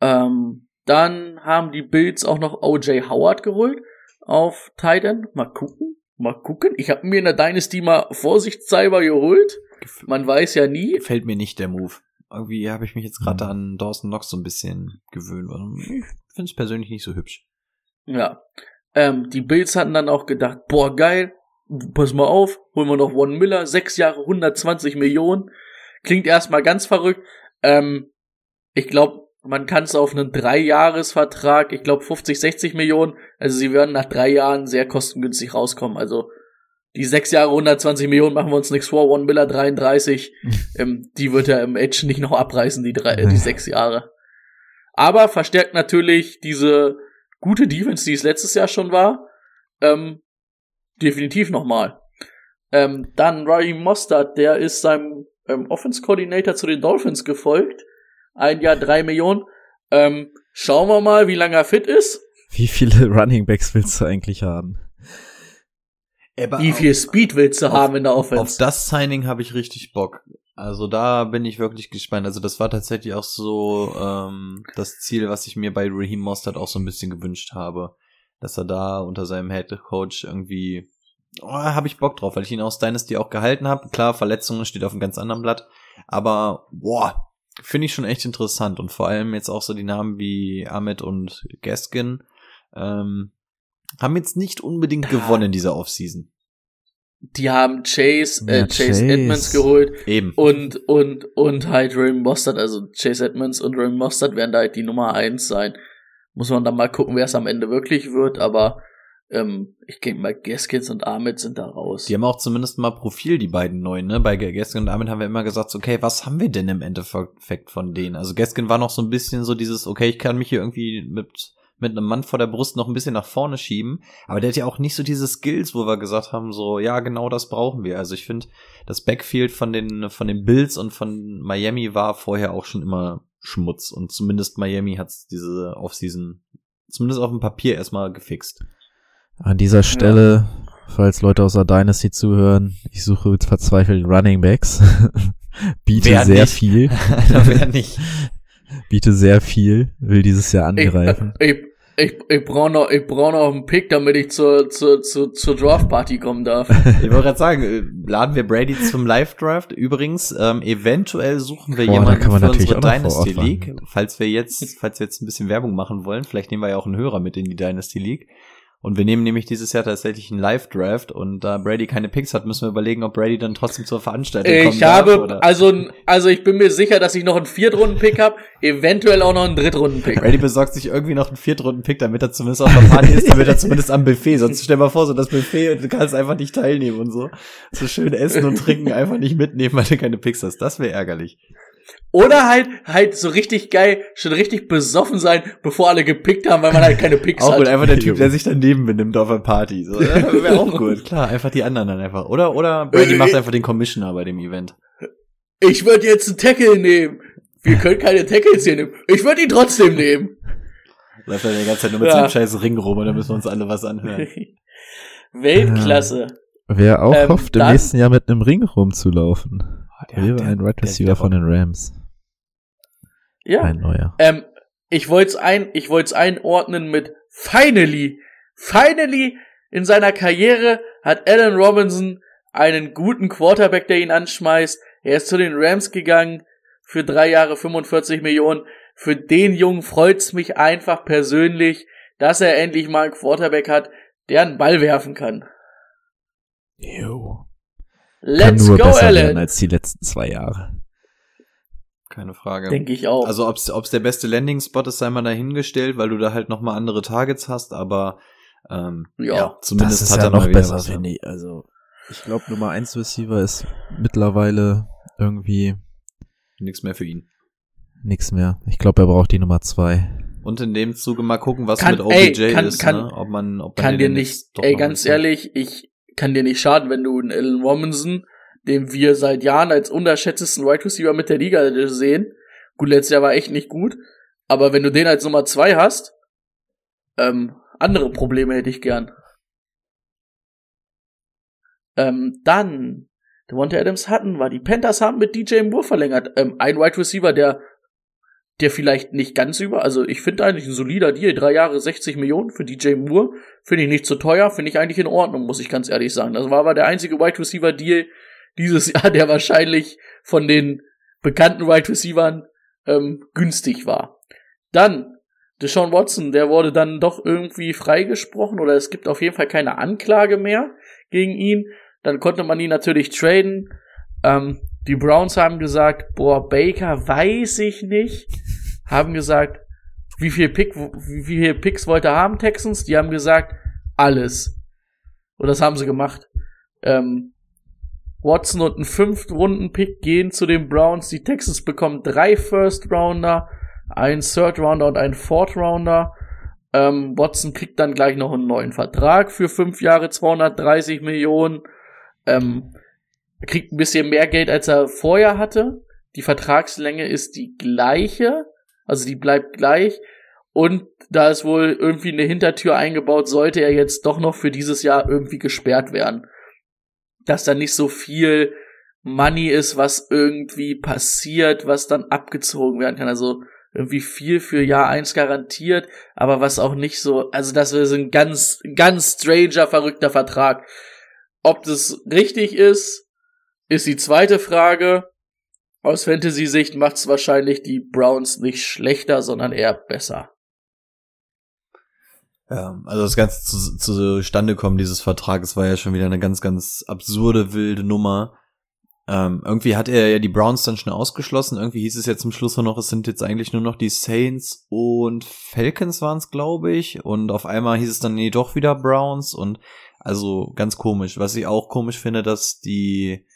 Ähm, dann haben die Bills auch noch OJ Howard geholt auf Titan. Mal gucken, mal gucken. Ich habe mir in der Dynasty mal vorsichtshalber geholt. Man weiß ja nie. Gefällt mir nicht der Move. Irgendwie habe ich mich jetzt gerade an Dawson Knox so ein bisschen gewöhnt. Also, Ich finde es persönlich nicht so hübsch. Ja. Ähm, die Bills hatten dann auch gedacht, boah, geil, pass mal auf, holen wir noch Von Miller, sechs Jahre, 120 Millionen. Klingt erstmal ganz verrückt. Ähm, ich glaube, man kann es auf einen Dreijahresvertrag, ich glaube 50, 60 Millionen, also sie werden nach drei Jahren sehr kostengünstig rauskommen. Also die sechs Jahre, 120 Millionen machen wir uns nichts vor, Von Miller 33, ähm, die wird er im Edge nicht noch abreißen, die, drei, äh, die sechs Jahre. Aber verstärkt natürlich diese gute Defense, die es letztes Jahr schon war, ähm, definitiv nochmal. Ähm, dann Raheem Mostert, der ist seinem ähm, Offense Coordinator zu den Dolphins gefolgt. Ein Jahr drei Millionen. Ähm, schauen wir mal, wie lange er fit ist. Wie viele Running Backs willst du eigentlich haben? Wie viel Speed willst du auf- haben in der Auf Offense? das Signing habe ich richtig Bock. Also da bin ich wirklich gespannt. Also das war tatsächlich auch so ähm, das Ziel, was ich mir bei Raheem Mostert auch so ein bisschen gewünscht habe, dass er da unter seinem Head Coach irgendwie oh, habe ich Bock drauf, weil ich ihn aus Dynasty auch gehalten habe. Klar, Verletzungen steht auf einem ganz anderen Blatt, aber boah, finde ich schon echt interessant und vor allem jetzt auch so die Namen wie Ahmed und Gaskin ähm, haben jetzt nicht unbedingt gewonnen in dieser Offseason. Die haben Chase, äh, Ja, Chase, Chase. Edmonds geholt Eben. und, und, und halt Raheem Mostert, also Chase Edmonds und Raheem Mostert werden da halt die Nummer eins sein. Muss man dann mal gucken, wer es am Ende wirklich wird, aber ähm, ich denke mal, Gaskins und Ahmed sind da raus. Die haben auch zumindest mal Profil, die beiden neuen, ne? Bei Gaskin und Ahmed haben wir immer gesagt, okay, was haben wir denn im Endeffekt von denen? Also Gaskin war noch so ein bisschen so dieses, okay, ich kann mich hier irgendwie mit, mit einem Mann vor der Brust noch ein bisschen nach vorne schieben, aber der hat ja auch nicht so diese Skills, wo wir gesagt haben, so, ja, genau das brauchen wir. Also ich finde, das Backfield von den, von den Bills und von Miami war vorher auch schon immer Schmutz und zumindest Miami hat's diese Offseason zumindest auf dem Papier erstmal gefixt. An dieser Stelle, falls Leute aus der Dynasty zuhören, ich suche jetzt verzweifelt Running Backs. Biete Wer sehr nicht? viel. Wer nicht? Biete sehr viel. Will dieses Jahr ich, angreifen. ich, ich, ich brauche noch, ich brauch noch einen Pick, damit ich zur, zur, zur, zur Draft-Party kommen darf. Ich wollte gerade sagen, äh, laden wir Brady zum Live-Draft. Übrigens, ähm, eventuell suchen wir Boah, da jemanden kann man für natürlich unsere Dynasty League. Falls wir jetzt, falls wir jetzt ein bisschen Werbung machen wollen, vielleicht nehmen wir ja auch einen Hörer mit in die Dynasty League. Und wir nehmen nämlich dieses Jahr tatsächlich einen Live-Draft und da Brady keine Picks hat, müssen wir überlegen, ob Brady dann trotzdem zur Veranstaltung kommen Ich habe, oder? also, also ich bin mir sicher, dass ich noch einen Viertrunden-Pick habe, eventuell auch noch einen Drittrunden-Pick. Brady besorgt sich irgendwie noch einen Viertrunden-Pick, damit er zumindest auf der Party ist, damit er zumindest am Buffet. Sonst stell mal vor, so das Buffet und du kannst einfach nicht teilnehmen und so. So schön essen und trinken einfach nicht mitnehmen, weil du keine Picks hast. Das wäre ärgerlich. Oder halt, halt so richtig geil, schon richtig besoffen sein, bevor alle gepickt haben, weil man halt keine Picks Auch hat. gut, einfach der Typ, der sich daneben benimmt auf einer Party. So, wäre auch gut. Klar, einfach die anderen dann einfach. Oder, oder Brady macht einfach den Commissioner bei dem Event. Ich würde jetzt einen Tackle nehmen. Wir können keine Tackles hier nehmen. Ich würde ihn trotzdem nehmen. Läuft dann die ganze Zeit nur mit Ja. seinem scheiß Ring rum und dann müssen wir uns alle was anhören. Weltklasse. Wer auch Ähm, hofft, im nächsten Jahr mit einem Ring rumzulaufen. der- Wäre der- ein Right der- Receiver der von den Rams. Ja. Ein neuer. Ähm, ich wollte es ein, ich wollte es einordnen mit finally, finally in seiner Karriere hat Allen Robinson einen guten Quarterback, der ihn anschmeißt. Er ist zu den Rams gegangen für drei Jahre 45 Millionen. Für den Jungen freut's mich einfach persönlich, dass er endlich mal einen Quarterback hat, der einen Ball werfen kann. Jo. Let's Kann nur go, besser werden Allen. als die letzten zwei Jahre. Keine Frage. Denke ich auch. Also ob's, ob's der beste Landing-Spot ist, sei mal dahingestellt, weil du da halt nochmal andere Targets hast, aber ähm, Ja. ja, zumindest das ist hat ja er noch besser, was, ja. finde ich. Also, ich glaube, Nummer 1 Receiver ist mittlerweile irgendwie Nichts mehr für ihn. nix mehr. Ich glaube, er braucht die Nummer 2. Und in dem Zuge mal gucken, was Kann- mit OBJ ey, kann- ist, kann- ne? Ob man, ob man kann dir nicht, ey, ganz ehrlich, ich kann dir nicht schaden, wenn du einen Allen Robinson, den wir seit Jahren als unterschätztesten Wide Receiver mit der Liga sehen. Gut, letztes Jahr war echt nicht gut, aber wenn du den als Nummer zwei hast, ähm, andere Probleme hätte ich gern. Ähm, dann, Devonta Adams hatten wir. Die Panthers haben mit DJ Moore verlängert. Ähm, ein Wide Receiver, der, der vielleicht nicht ganz über, also ich finde eigentlich ein solider Deal. Drei Jahre 60 Millionen für DJ Moore. Finde ich nicht zu teuer, finde ich eigentlich in Ordnung, muss ich ganz ehrlich sagen. Das war aber der einzige Wide Receiver Deal dieses Jahr, der wahrscheinlich von den bekannten Wide Receivern ähm, günstig war. Dann Deshaun Watson, der wurde dann doch irgendwie freigesprochen oder es gibt auf jeden Fall keine Anklage mehr gegen ihn. Dann konnte man ihn natürlich traden. Ähm, die Browns haben gesagt, boah, Baker weiß ich nicht. Haben gesagt, wie viel Pick, wie viele Picks wollte er haben, Texans? Die haben gesagt, alles. Und das haben sie gemacht. Ähm, Watson und ein Fünft-Runden-Pick gehen zu den Browns. Die Texans bekommen drei First-Rounder, ein Third-Rounder und ein Fourth-Rounder. Ähm, Watson kriegt dann gleich noch einen neuen Vertrag für fünf Jahre, 230 Millionen. Ähm, kriegt ein bisschen mehr Geld, als er vorher hatte. Die Vertragslänge ist die gleiche, also die bleibt gleich. Und da ist wohl irgendwie eine Hintertür eingebaut, sollte er jetzt doch noch für dieses Jahr irgendwie gesperrt werden. Dass da nicht so viel Money ist, was irgendwie passiert, was dann abgezogen werden kann. Also irgendwie viel für Jahr eins garantiert, aber was auch nicht so, also das ist ein ganz, ganz stranger, verrückter Vertrag. Ob das richtig ist, ist die zweite Frage. Aus Fantasy-Sicht macht es wahrscheinlich die Browns nicht schlechter, sondern eher besser. Ja, also das Ganze zu, zustande kommen dieses Vertrages war ja schon wieder eine ganz, ganz absurde, wilde Nummer. Ähm, irgendwie hat er ja die Browns dann schnell ausgeschlossen. Irgendwie hieß es ja zum Schluss noch, es sind jetzt eigentlich nur noch die Saints und Falcons waren es, glaube ich. Und auf einmal hieß es dann, nee, doch wieder Browns. Und also ganz komisch. Was ich auch komisch finde, dass die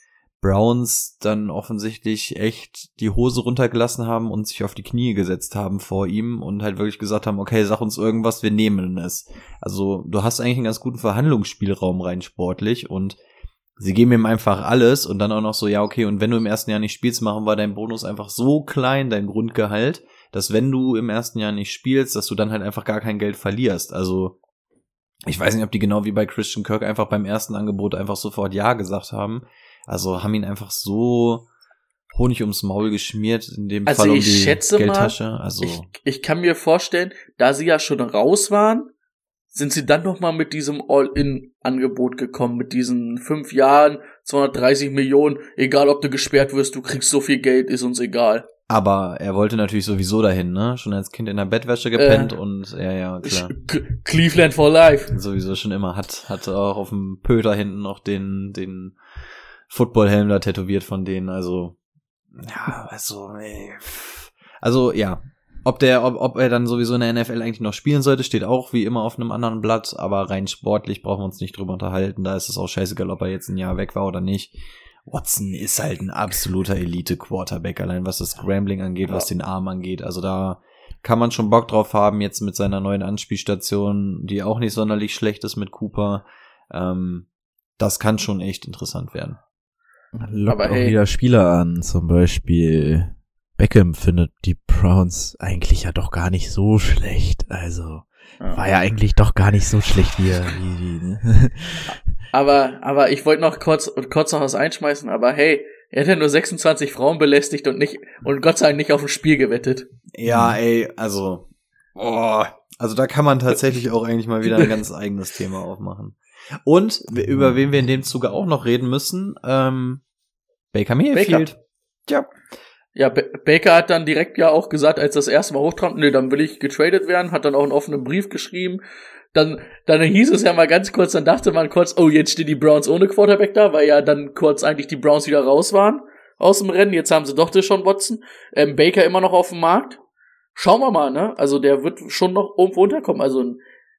Browns dann offensichtlich echt die Hose runtergelassen haben und sich auf die Knie gesetzt haben vor ihm und halt wirklich gesagt haben, okay, sag uns irgendwas, wir nehmen es. Also du hast eigentlich einen ganz guten Verhandlungsspielraum rein sportlich und sie geben ihm einfach alles und dann auch noch so, ja, okay, und wenn du im ersten Jahr nicht spielst, machen wir deinen Bonus einfach so klein, dein Grundgehalt, dass wenn du im ersten Jahr nicht spielst, dass du dann halt einfach gar kein Geld verlierst. Also ich weiß nicht, ob die genau wie bei Christian Kirk einfach beim ersten Angebot einfach sofort Ja gesagt haben. Also haben ihn einfach so Honig ums Maul geschmiert, in dem Also Fall um ich die schätze mal, Geldtasche. also Ich, ich kann mir vorstellen, da sie ja schon raus waren, sind sie dann noch mal mit diesem All-In-Angebot gekommen, mit diesen fünf Jahren, 230 Millionen, egal ob du gesperrt wirst, du kriegst so viel Geld, ist uns egal. aber er wollte natürlich sowieso dahin, ne? Schon als Kind in der Bettwäsche gepennt Äh, und ja, ja, klar. Cleveland for life. Sowieso schon immer. Hat, hat auch auf dem Pöter hinten noch den, den Footballhelm da tätowiert von denen, also, ja, also, ey. Also, ja. Ob der, ob, ob er dann sowieso in der NFL eigentlich noch spielen sollte, steht auch wie immer auf einem anderen Blatt, aber rein sportlich brauchen wir uns nicht drüber unterhalten. Da ist es auch scheißegal, ob er jetzt ein Jahr weg war oder nicht. Watson ist halt ein absoluter Elite-Quarterback, allein was das Scrambling angeht, was den Arm angeht. Also da kann man schon Bock drauf haben, jetzt mit seiner neuen Anspielstation, die auch nicht sonderlich schlecht ist mit Cooper. Ähm, das kann schon echt interessant werden. Lockt Aber auch hey. wieder Spieler an, zum Beispiel Beckham findet die Browns eigentlich ja doch gar nicht so schlecht. Also war ja eigentlich doch gar nicht so schlecht wie er. Wie, wie, ne? Aber, aber ich wollte noch kurz, kurz noch was einschmeißen, aber hey, er hat ja nur 26 Frauen belästigt und nicht, und Gott sei Dank nicht auf ein Spiel gewettet. Ja, ey, also, oh, also da kann man tatsächlich auch eigentlich mal wieder ein ganz eigenes Thema aufmachen. Und w- über wen wir in dem Zuge auch noch reden müssen, ähm, Baker Mayfield. Ja, Ja, Ba- Baker hat dann direkt ja auch gesagt, als das erste Mal hochtrat, nee, dann will ich getradet werden, hat dann auch einen offenen Brief geschrieben. Dann, dann hieß es ja mal ganz kurz, dann dachte man kurz, oh, jetzt stehen die Browns ohne Quarterback da, weil ja dann kurz eigentlich die Browns wieder raus waren aus dem Rennen. Jetzt haben sie doch Deshaun Watson. Ähm, Baker immer noch auf dem Markt. Schauen wir mal, ne? Also der wird schon noch irgendwo unterkommen. Also,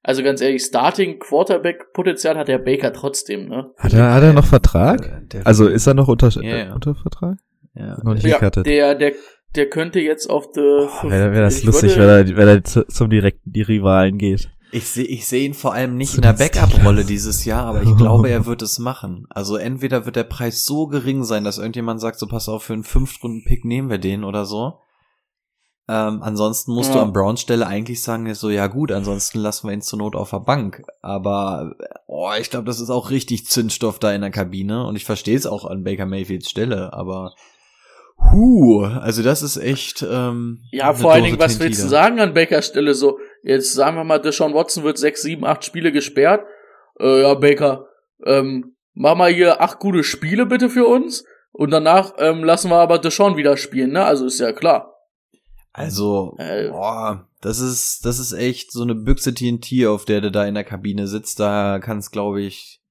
also ganz ehrlich, Starting Quarterback Potenzial hat der Baker trotzdem, ne? Hat er, hat er noch Vertrag? Der- Also ist er noch unter, Ja, ja. äh, unter Vertrag? ja, Noch nicht Ja, der, der, der könnte jetzt auf the. Wäre wär das ich lustig, würde- wenn er, wenn er zu, zum direkten die Rivalen geht. Ich sehe ich seh ihn vor allem nicht in der Backup-Rolle dieses Jahr, aber ich glaube, er wird es machen. Also entweder wird der Preis so gering sein, dass irgendjemand sagt, so pass auf, für einen Fünftrunden-Pick nehmen wir den oder so. Ähm, ansonsten musst du Ja. an Browns Stelle eigentlich sagen, so, ja gut, ansonsten lassen wir ihn zur Not auf der Bank. Aber, oh, ich glaube, das ist auch richtig Zündstoff da in der Kabine und ich verstehe es auch an Baker Mayfields Stelle, aber Huh, also das ist echt. Ähm, Ja, vor allen Dingen, was willst du sagen an Bakers Stelle? So, jetzt sagen wir mal, Deshaun Watson wird sechs, sieben, acht Spiele gesperrt. Äh, ja, Baker, ähm, mach mal hier acht gute Spiele bitte für uns. Und danach ähm, lassen wir aber Deshaun wieder spielen, ne? Also ist ja klar. Also, Äh. boah, das ist, das ist echt so eine Büchse TNT, auf der du da in der Kabine sitzt. Da kannst, glaube ich,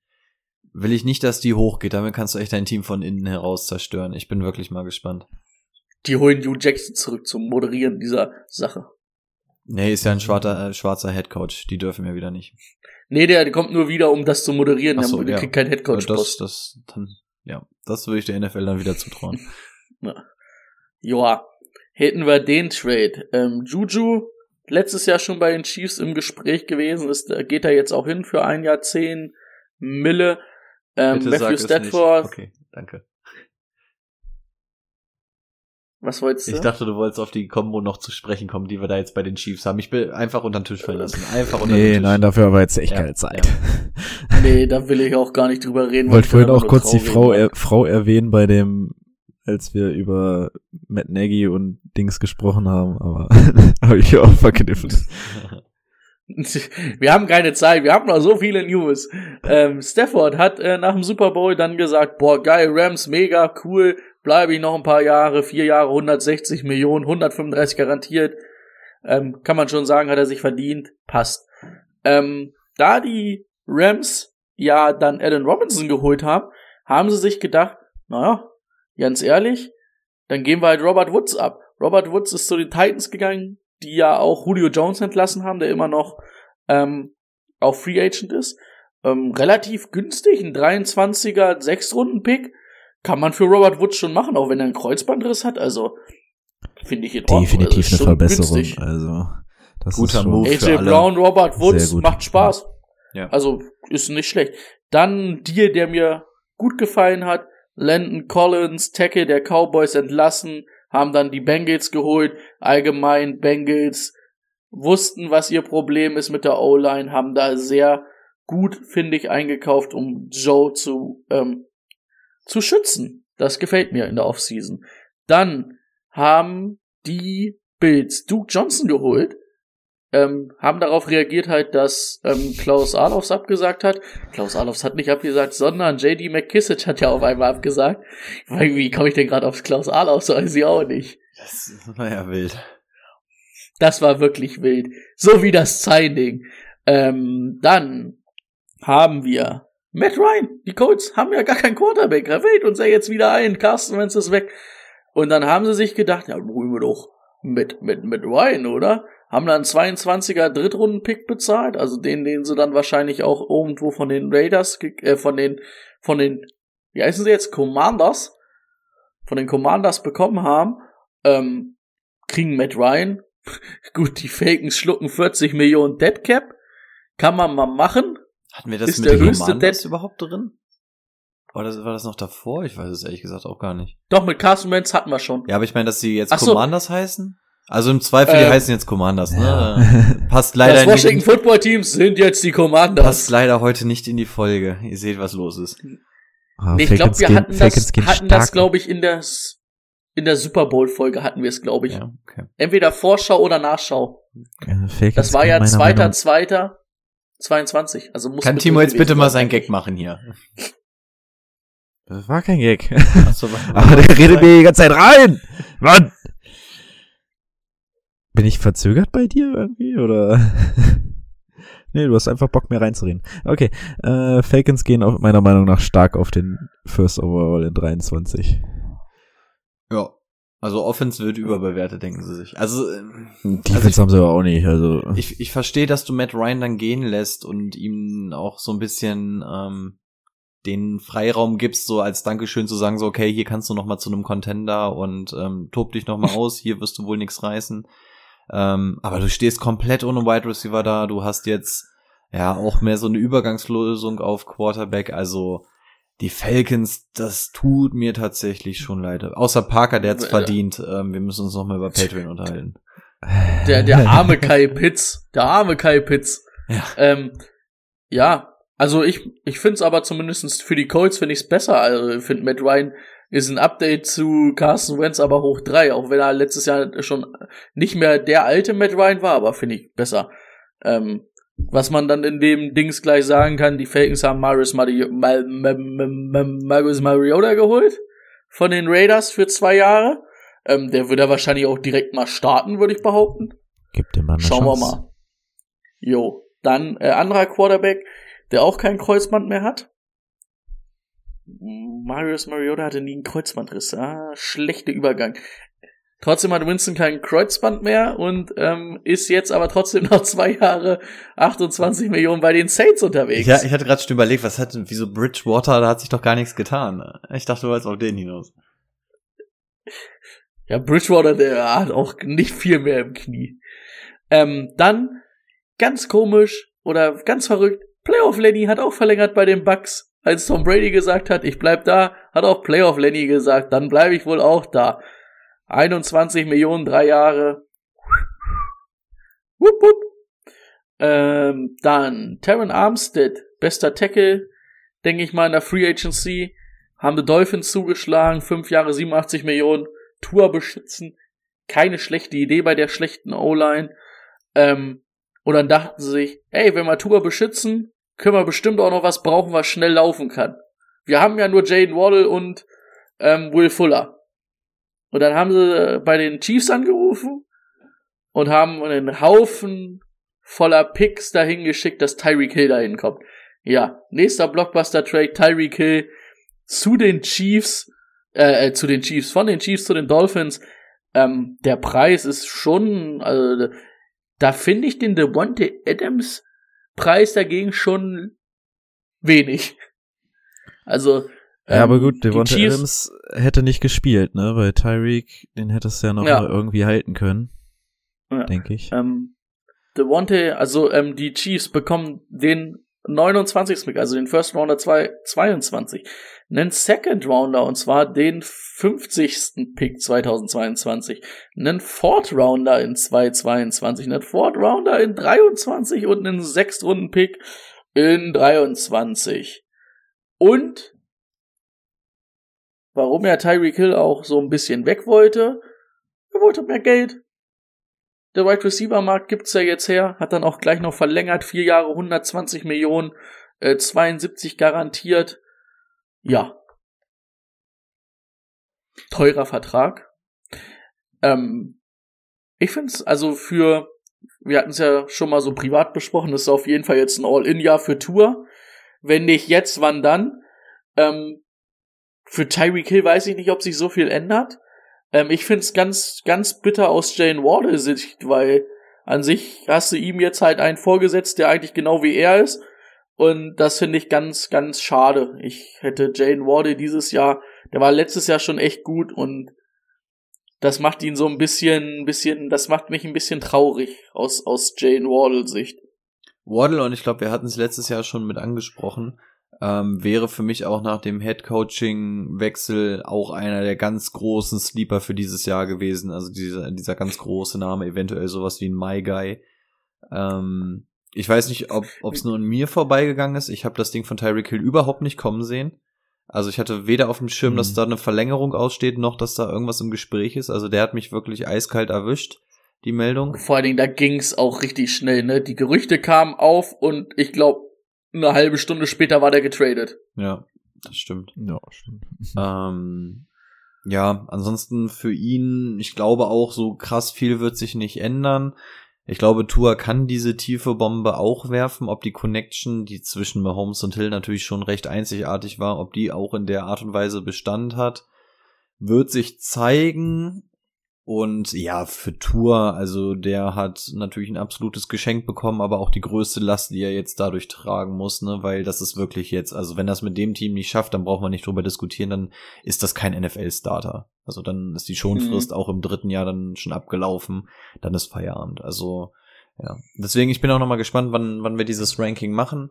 will ich nicht, dass die hochgeht. Damit kannst du echt dein Team von innen heraus zerstören. Ich bin wirklich mal gespannt. Die holen Hugh Jackson zurück zum Moderieren dieser Sache. Nee, ist ja ein schwarzer, äh, schwarzer Headcoach. Die dürfen ja wieder nicht. Nee, der kommt nur wieder, um das zu moderieren. Ach so, der ja. kriegt keinen das, Headcoach-Post. das, dann, ja, das würde ich der NFL dann wieder zutrauen. Joa, hätten wir den Trade. Ähm, Juju, letztes Jahr schon bei den Chiefs im Gespräch gewesen, ist, äh, geht er jetzt auch hin für ein Jahr zehn Mille. Ähm, Bitte sag Matthew es Stafford, Nicht. Okay, danke. Was wolltest du? Ich dachte, du wolltest auf die Combo noch zu sprechen kommen, die wir da jetzt bei den Chiefs haben. Ich will einfach unter den Tisch fallen lassen. Einfach unter Nee, den Tisch. nein, dafür aber jetzt echt Ja, keine Zeit. nee, da will ich auch gar nicht drüber reden. Wollte ich vorhin dann auch kurz die Frau, war. er, Frau erwähnen bei dem, als wir über Matt Nagy und Dings gesprochen haben, aber habe ich auch verkniffen. Wir haben keine Zeit, wir haben noch so viele News. Ähm, Stafford hat äh, nach dem Super Bowl dann gesagt, boah, geil, Rams, mega, cool, bleibe ich noch ein paar Jahre, vier Jahre, 160 Millionen, 135 garantiert. Ähm, kann man schon sagen, hat er sich verdient, passt. Ähm, da die Rams ja dann Alan Robinson geholt haben, haben sie sich gedacht, naja, ganz ehrlich, dann geben wir halt Robert Woods ab. Robert Woods ist zu den Titans gegangen, die ja auch Julio Jones entlassen haben, der immer noch ähm, auch Free Agent ist. Ähm, relativ günstig, ein 23er Sechs-Runden-Pick. Kann man für Robert Woods schon machen, auch wenn er einen Kreuzbandriss hat. Also finde ich in Ordnung. Definitiv Also, eine schon Verbesserung. günstig. Also, das Guter ist schon, Move. für AJ alle. Brown, Robert Woods, Sehr gut. macht Spaß. Ja. Also ist nicht schlecht. Dann ein Deal, der mir gut gefallen hat. Landon Collins, Tackle der Cowboys entlassen, haben dann die Bengals geholt. Allgemein Bengals wussten, was ihr Problem ist mit der O-Line, haben da sehr gut, finde ich, eingekauft, um Joe zu, ähm, zu schützen. Das gefällt mir in der Offseason. Dann haben die Bills Duke Johnson geholt ähm, haben darauf reagiert halt, dass ähm, Klaus Adolfs abgesagt hat. Klaus Adolfs hat nicht abgesagt, sondern JD McKissick hat ja auf einmal abgesagt. Weil, Wie komme ich denn gerade aufs Klaus Adolfs? Weiß ich auch nicht. Das war ja wild. Das war wirklich wild. So wie das Signing. Ähm, dann haben wir Matt Ryan. Die Colts haben ja gar keinen Quarterback. Er wählt uns ja jetzt wieder ein. Carsten Wentz ist weg. Und dann haben sie sich gedacht, ja, holen wir doch mit, mit, mit Ryan, oder? Haben dann 22er Drittrunden-Pick bezahlt, also den, den sie dann wahrscheinlich auch irgendwo von den Raiders, äh, von den, von den, wie heißen sie jetzt? Commanders? Von den Commanders bekommen haben, ähm, kriegen Matt Ryan. Gut, die Falcons schlucken 40 Millionen Deadcap. Kann man mal machen. Hatten wir das Ist mit der den höchste Commanders Dead- überhaupt drin? Oder war das noch davor? Ich weiß es ehrlich gesagt auch gar nicht. Doch, mit Carson Wentz hatten wir schon. Ja, aber ich meine, dass sie jetzt Ach so. Commanders heißen? Also im Zweifel, die Äh, heißen jetzt Commanders, ne? Ja. Passt leider das Washington nicht, Football Teams sind jetzt die Commanders. passt leider heute nicht in die Folge. Ihr seht, was los ist. Ah, Nee, ich glaube, wir hatten das, hatten das glaube ich, in der, in der Super Bowl Folge hatten wir es, glaube ich. Ja, okay. Entweder Vorschau oder Nachschau. Falcons Das war ja zweiter, Meinung- zweiter, 22. Also muss Kann Timo jetzt bitte mal sein. seinen Gag machen hier? Das war kein Gag. Achso, Aber der redet mir die ganze Zeit rein. Mann! Bin ich verzögert bei dir irgendwie, oder? nee, du hast einfach Bock, mehr reinzureden. Okay, äh, Falcons gehen auf, meiner Meinung nach stark auf den First Overall in 23. Ja. Also Offense wird überbewertet, denken sie sich. Also ähm, Defense ich- haben sie aber auch nicht, also. ich, ich verstehe, dass du Matt Ryan dann gehen lässt und ihm auch so ein bisschen ähm, den Freiraum gibst, so als Dankeschön zu sagen, so okay, hier kannst du noch mal zu einem Contender und ähm, tob dich noch mal aus, hier wirst du wohl nichts reißen. Ähm, aber du stehst komplett ohne Wide Receiver da, du hast jetzt ja auch mehr so eine Übergangslösung auf Quarterback, also die Falcons, das tut mir tatsächlich schon leid. Außer Parker, der hat's Äh, verdient. Ähm, wir müssen uns noch mal über Patreon unterhalten. Der, der arme Kai Pitts. Der arme Kai Pitts. Ja. Ähm, ja, also ich, ich finde es aber zumindestens für die Colts finde ich es besser. Also ich finde Matt Ryan ist ein Update zu Carson Wentz aber hoch drei, auch wenn er letztes Jahr schon nicht mehr der alte Matt Ryan war, aber finde ich besser. Ähm, was man dann in dem Dings gleich sagen kann, die Falcons haben Marius, Mari Mar Mar Mar Marius Mariota geholt von den Raiders für zwei Jahre. Ähm, der würde wahrscheinlich auch direkt mal starten, würde ich behaupten. Gib dem Mann eine Schauen Chance. wir mal. Jo, dann äh, anderer Quarterback, der auch kein Kreuzband mehr hat. Marius Mariota hatte nie einen Kreuzbandriss. Ah, schlechter Übergang. Trotzdem hat Winston kein Kreuzband mehr und ähm, ist jetzt aber trotzdem noch zwei Jahre 28 Millionen bei den Saints unterwegs. Ja, ich hatte gerade schon überlegt, was hat denn, wieso Bridgewater, da hat sich doch gar nichts getan. Ich dachte, du wolltest auf den hinaus. Ja, Bridgewater, der hat auch nicht viel mehr im Knie. Ähm, dann, ganz komisch oder ganz verrückt, Playoff Lenny hat auch verlängert bei den Bucks. Als Tom Brady gesagt hat, ich bleib da, hat auch Playoff Lenny gesagt, dann bleibe ich wohl auch da. 21 Millionen, drei Jahre. Wupp, wupp. Ähm, dann Taron Armstead, bester Tackle, denke ich mal, in der Free Agency. Haben die Dolphins zugeschlagen, fünf Jahre 87 Millionen, Tour beschützen. Keine schlechte Idee bei der schlechten O-Line. Ähm, und dann dachten sie sich, ey, wenn wir Tour beschützen, können wir bestimmt auch noch was brauchen, was schnell laufen kann. Wir haben ja nur Jaden Waddle und ähm, Will Fuller. Und dann haben sie äh, bei den Chiefs angerufen und haben einen Haufen voller Picks dahin geschickt, dass Tyreek Hill dahin kommt. Ja, nächster Blockbuster-Trade, Tyreek Hill zu den Chiefs, äh, äh, zu den Chiefs, von den Chiefs zu den Dolphins. Ähm, der Preis ist schon, also da finde ich den Devontae Adams Preis dagegen schon wenig. Also ja, aber ähm, gut, die Devonta Chiefs- Adams hätte nicht gespielt, ne? Weil Tyreek, den hättest du ja noch Ja. irgendwie halten können, Ja. denke ich. Ähm, Devontae, also ähm, die Chiefs bekommen den 29. Pick, also den First Rounder 2, 22, einen Second Rounder und zwar den 50. Pick 2022, einen Fourth Rounder in 2022, einen Fourth Rounder in 23 und einen Sechstrunden Pick in 23. Und warum er Tyreek Hill auch so ein bisschen weg wollte, er wollte mehr Geld. Der Wide Receiver Markt gibt's ja jetzt her, hat dann auch gleich noch verlängert, vier Jahre 120 Millionen, äh, 72 garantiert. Ja. Teurer Vertrag. Ähm, ich find's also für, wir hatten's ja schon mal so privat besprochen, das ist auf jeden Fall jetzt ein All-In-Jahr für Tour. Wenn nicht jetzt, wann dann? Ähm, für Tyreek Hill weiß ich nicht, ob sich so viel ändert. Ähm, ich find's ganz, ganz bitter aus Jane Wardle Sicht, weil an sich hast du ihm jetzt halt einen vorgesetzt, der eigentlich genau wie er ist. Und das finde ich ganz, ganz schade. Ich hätte Jane Wardle dieses Jahr, der war letztes Jahr schon echt gut und das macht ihn so ein bisschen, bisschen, das macht mich ein bisschen traurig aus, aus Jane Wardle Sicht. Waddle, und ich glaube, wir hatten es letztes Jahr schon mit angesprochen, ähm, wäre für mich auch nach dem Head-Coaching-Wechsel auch einer der ganz großen Sleeper für dieses Jahr gewesen. Also dieser, dieser ganz große Name, eventuell sowas wie ein My Guy. Ähm, ich weiß nicht, ob es nur an mir vorbeigegangen ist. Ich habe das Ding von Tyreek Hill überhaupt nicht kommen sehen. Also ich hatte weder auf dem Schirm, dass Mhm. da eine Verlängerung aussteht, noch dass da irgendwas im Gespräch ist. Also der hat mich wirklich eiskalt erwischt, die Meldung. Vor allen Dingen, da ging's auch richtig schnell, ne? Die Gerüchte kamen auf und ich glaube, eine halbe Stunde später war der getradet. Ja, das stimmt. Ja, stimmt. Ähm, ja, ansonsten für ihn, ich glaube auch, so krass viel wird sich nicht ändern. Ich glaube, Tua kann diese tiefe Bombe auch werfen. Ob die Connection, die zwischen Mahomes und Hill natürlich schon recht einzigartig war, ob die auch in der Art und Weise Bestand hat, wird sich zeigen. Und ja, für Tour, also der hat natürlich ein absolutes Geschenk bekommen, aber auch die größte Last, die er jetzt dadurch tragen muss, ne, weil das ist wirklich jetzt, also wenn das mit dem Team nicht schafft, dann braucht man nicht drüber diskutieren, dann ist das kein NFL-Starter. Also dann ist die Schonfrist auch im dritten Jahr dann schon abgelaufen, dann ist Feierabend. Also ja, deswegen ich bin auch noch mal gespannt, wann wann wir dieses Ranking machen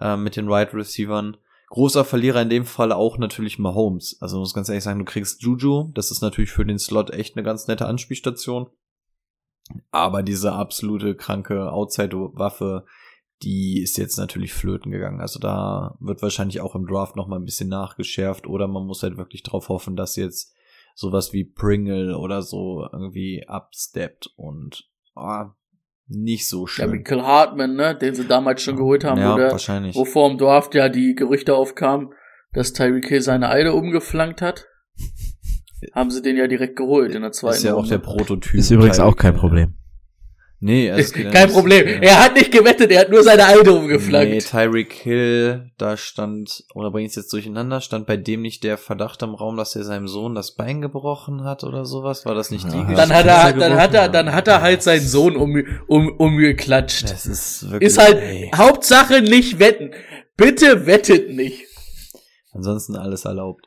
äh, mit den Wide Receivern. Großer Verlierer in dem Fall auch natürlich Mahomes. Also muss ganz ehrlich sagen, du kriegst Juju, das ist natürlich für den Slot echt eine ganz nette Anspielstation. Aber diese absolute kranke Outside-Waffe, die ist jetzt natürlich flöten gegangen. Also da wird wahrscheinlich auch im Draft noch mal ein bisschen nachgeschärft oder man muss halt wirklich drauf hoffen, dass jetzt sowas wie Pringle oder so irgendwie absteppt und ah, nicht so Ja, schön. mit Kill Hartman, ne? Den sie damals schon geholt haben, ja, wo, der, wahrscheinlich. wo vor dem Draft ja die Gerüchte aufkamen, dass Tyreek Hill seine Eide umgeflankt hat. haben sie den ja direkt geholt in der zweiten ist ja auch Runde. der Prototyp. Ist übrigens auch kein. Problem. Nee, also es geht ja Kein nicht- Problem. ja. Er hat nicht gewettet, er hat nur seine Eide Nee, umgeflankt. Tyreek Hill, da stand, oder bringe ich jetzt durcheinander, stand bei dem nicht der Verdacht im Raum, dass er seinem Sohn das Bein gebrochen hat oder sowas? War das nicht die Ja, Geschichte? dann hat er, dann hat er, dann hat er halt seinen Sohn um, um, umgeklatscht. Das ist wirklich. Ist halt ey. Hauptsache nicht wetten. Bitte wettet nicht. Ansonsten alles erlaubt.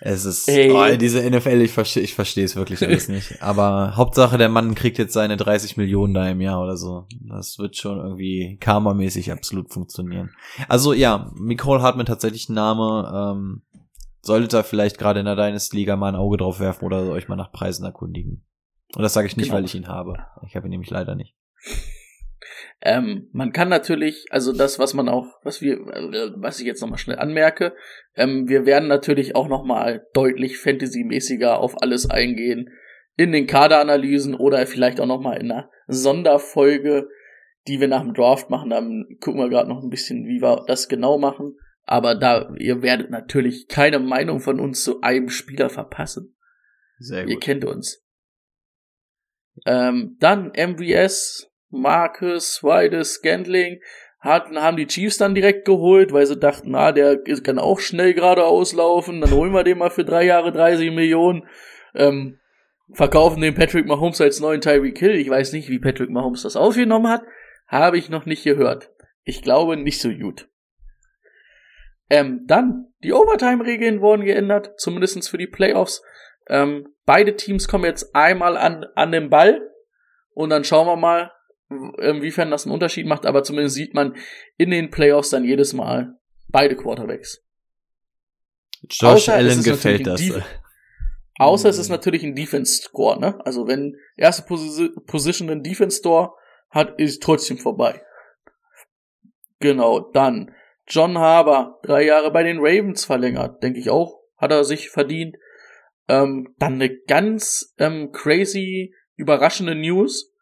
Es ist, oh, diese NFL, ich verstehe, ich verstehe es wirklich alles nicht. Aber Hauptsache, der Mann kriegt jetzt seine 30 Millionen da im Jahr oder so. Das wird schon irgendwie karmamäßig absolut funktionieren. Also ja, Nicole Hartman tatsächlich ein Name, ähm, solltet ihr vielleicht gerade in der Dynasty-Liga mal ein Auge drauf werfen oder euch mal nach Preisen erkundigen. Und das sage ich nicht, Genau. weil ich ihn habe. Ich habe ihn nämlich leider nicht. Ähm, man kann natürlich, also das, was man auch, was wir, äh, was ich jetzt nochmal schnell anmerke, ähm, wir werden natürlich auch nochmal deutlich Fantasy-mäßiger auf alles eingehen in den Kaderanalysen oder vielleicht auch nochmal in einer Sonderfolge, die wir nach dem Draft machen. Dann gucken wir gerade noch ein bisschen, wie wir das genau machen. Aber da, ihr werdet natürlich keine Meinung von uns zu einem Spieler verpassen. Sehr Ihr kennt uns. Ähm, dann MVS, Marcus, White, Scantling hatten, haben die Chiefs dann direkt geholt, weil sie dachten, na, der kann auch schnell geradeaus laufen, dann holen wir den mal für drei Jahre 30 Millionen. Ähm, verkaufen den Patrick Mahomes als neuen Tyreek Hill. Ich weiß nicht, wie Patrick Mahomes das aufgenommen hat. Habe ich noch nicht gehört. Ich glaube nicht so gut. Ähm, dann, die Overtime-Regeln wurden geändert, zumindestens für die Playoffs. Ähm, beide Teams kommen jetzt einmal an, an den Ball und dann schauen wir mal, inwiefern das einen Unterschied macht, aber zumindest sieht man in den Playoffs dann jedes Mal beide Quarterbacks. Josh Außer Allen ist gefällt das. Außer es ist natürlich ein Defense-Score, ne? Also wenn erste Posi Position einen Defense-Score hat, ist trotzdem vorbei. Genau, dann John Harbour, drei Jahre bei den Ravens verlängert, denke ich auch, hat er sich verdient. Ähm, dann eine ganz ähm, crazy, überraschende News.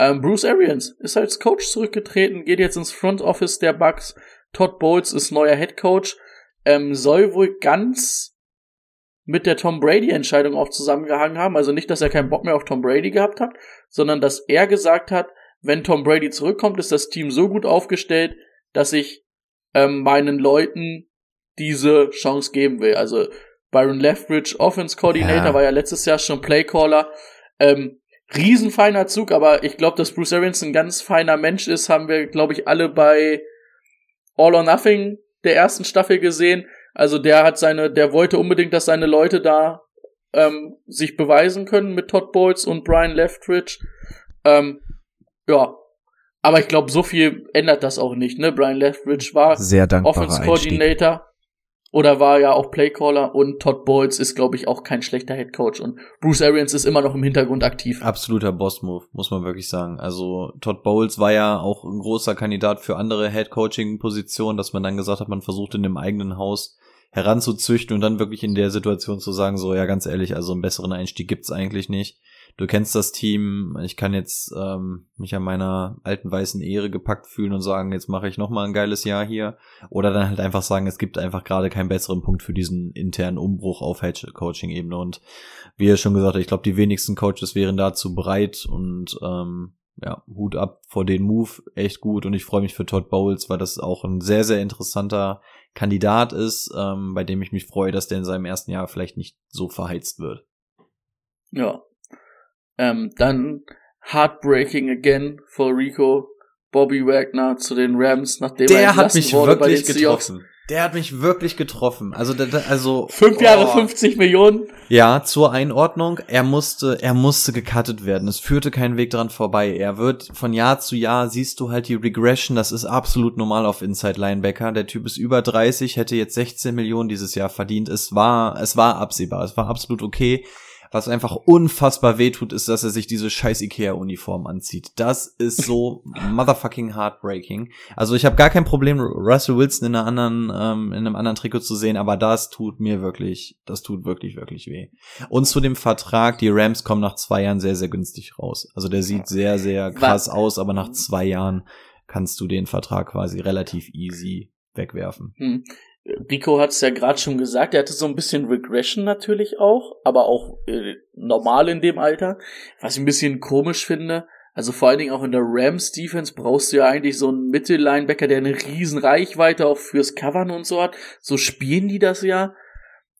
Ähm, Bruce Arians ist als Coach zurückgetreten, geht jetzt ins Front Office der Bucks. Todd Bowles ist neuer Head Coach. Ähm, soll wohl ganz mit der Tom Brady-Entscheidung auch zusammengehangen haben. Also nicht, dass er keinen Bock mehr auf Tom Brady gehabt hat, sondern dass er gesagt hat, wenn Tom Brady zurückkommt, ist das Team so gut aufgestellt, dass ich ähm, meinen Leuten diese Chance geben will. Also Byron Leftbridge, Offense Coordinator, Ja. war ja letztes Jahr schon Playcaller. Ähm, riesenfeiner Zug, aber ich glaube, dass Bruce Arians ein ganz feiner Mensch ist, haben wir, glaube ich, alle bei All or Nothing der ersten Staffel gesehen. Also der hat seine, der wollte unbedingt, dass seine Leute da ähm, sich beweisen können mit Todd Bowles und Brian Leftridge. Ähm, ja. Aber ich glaube, so viel ändert das auch nicht, ne? Brian Leftridge war Sehr Offense. Coordinator oder war ja auch Playcaller und Todd Bowles ist, glaube ich, auch kein schlechter Head Coach und Bruce Arians ist immer noch im Hintergrund aktiv. Absoluter Boss-Move, muss man wirklich sagen. Also Todd Bowles war ja auch ein großer Kandidat für andere Head-Coaching-Positionen, dass man dann gesagt hat, man versucht in dem eigenen Haus heranzuzüchten und dann wirklich in der Situation zu sagen, so ja ganz ehrlich, also einen besseren Einstieg gibt's eigentlich nicht. Du kennst das Team, ich kann jetzt ähm, mich an meiner alten weißen Ehre gepackt fühlen und sagen, jetzt mache ich noch mal ein geiles Jahr hier. Oder dann halt einfach sagen, es gibt einfach gerade keinen besseren Punkt für diesen internen Umbruch auf Head-Coaching-Ebene. Und wie er schon gesagt hat, ich glaube, die wenigsten Coaches wären dazu bereit und ähm, ja, Hut ab vor den Move, echt gut und ich freue mich für Todd Bowles, weil das auch ein sehr, sehr interessanter Kandidat ist, ähm, bei dem ich mich freue, dass der in seinem ersten Jahr vielleicht nicht so verheizt wird. Ja. Ähm, dann Heartbreaking again for Rico. Bobby Wagner zu den Rams, nachdem er Der hat entlassen mich wurde wirklich getroffen. Der hat mich wirklich getroffen. Also, also Fünf Jahre, oh. 50 Millionen. Ja, zur Einordnung. Er musste, er musste gecuttet werden. Es führte keinen Weg dran vorbei. Er wird von Jahr zu Jahr siehst du halt die Regression. Das ist absolut normal auf Inside Linebacker. Der Typ ist über 30, hätte jetzt 16 Millionen dieses Jahr verdient. Es war, es war absehbar. Es war absolut okay. Was einfach unfassbar wehtut, ist, dass er sich diese scheiß Ikea-Uniform anzieht. Das ist so motherfucking heartbreaking. Also ich habe gar kein Problem, Russell Wilson in einer anderen, ähm, in einem anderen Trikot zu sehen, aber das tut mir wirklich, das tut wirklich, wirklich weh. Und zu dem Vertrag, die Rams kommen nach zwei Jahren sehr, sehr günstig raus. Also der sieht sehr, sehr krass aus, aber nach zwei Jahren kannst du den Vertrag quasi relativ easy wegwerfen. Hm. Rico hat es ja gerade schon gesagt, er hatte so ein bisschen Regression natürlich auch, aber auch äh, normal in dem Alter. Was ich ein bisschen komisch finde, also vor allen Dingen auch in der Rams Defense brauchst du ja eigentlich so einen Mittellinebacker, der eine riesen Reichweite auch fürs Covern und so hat. So spielen die das ja.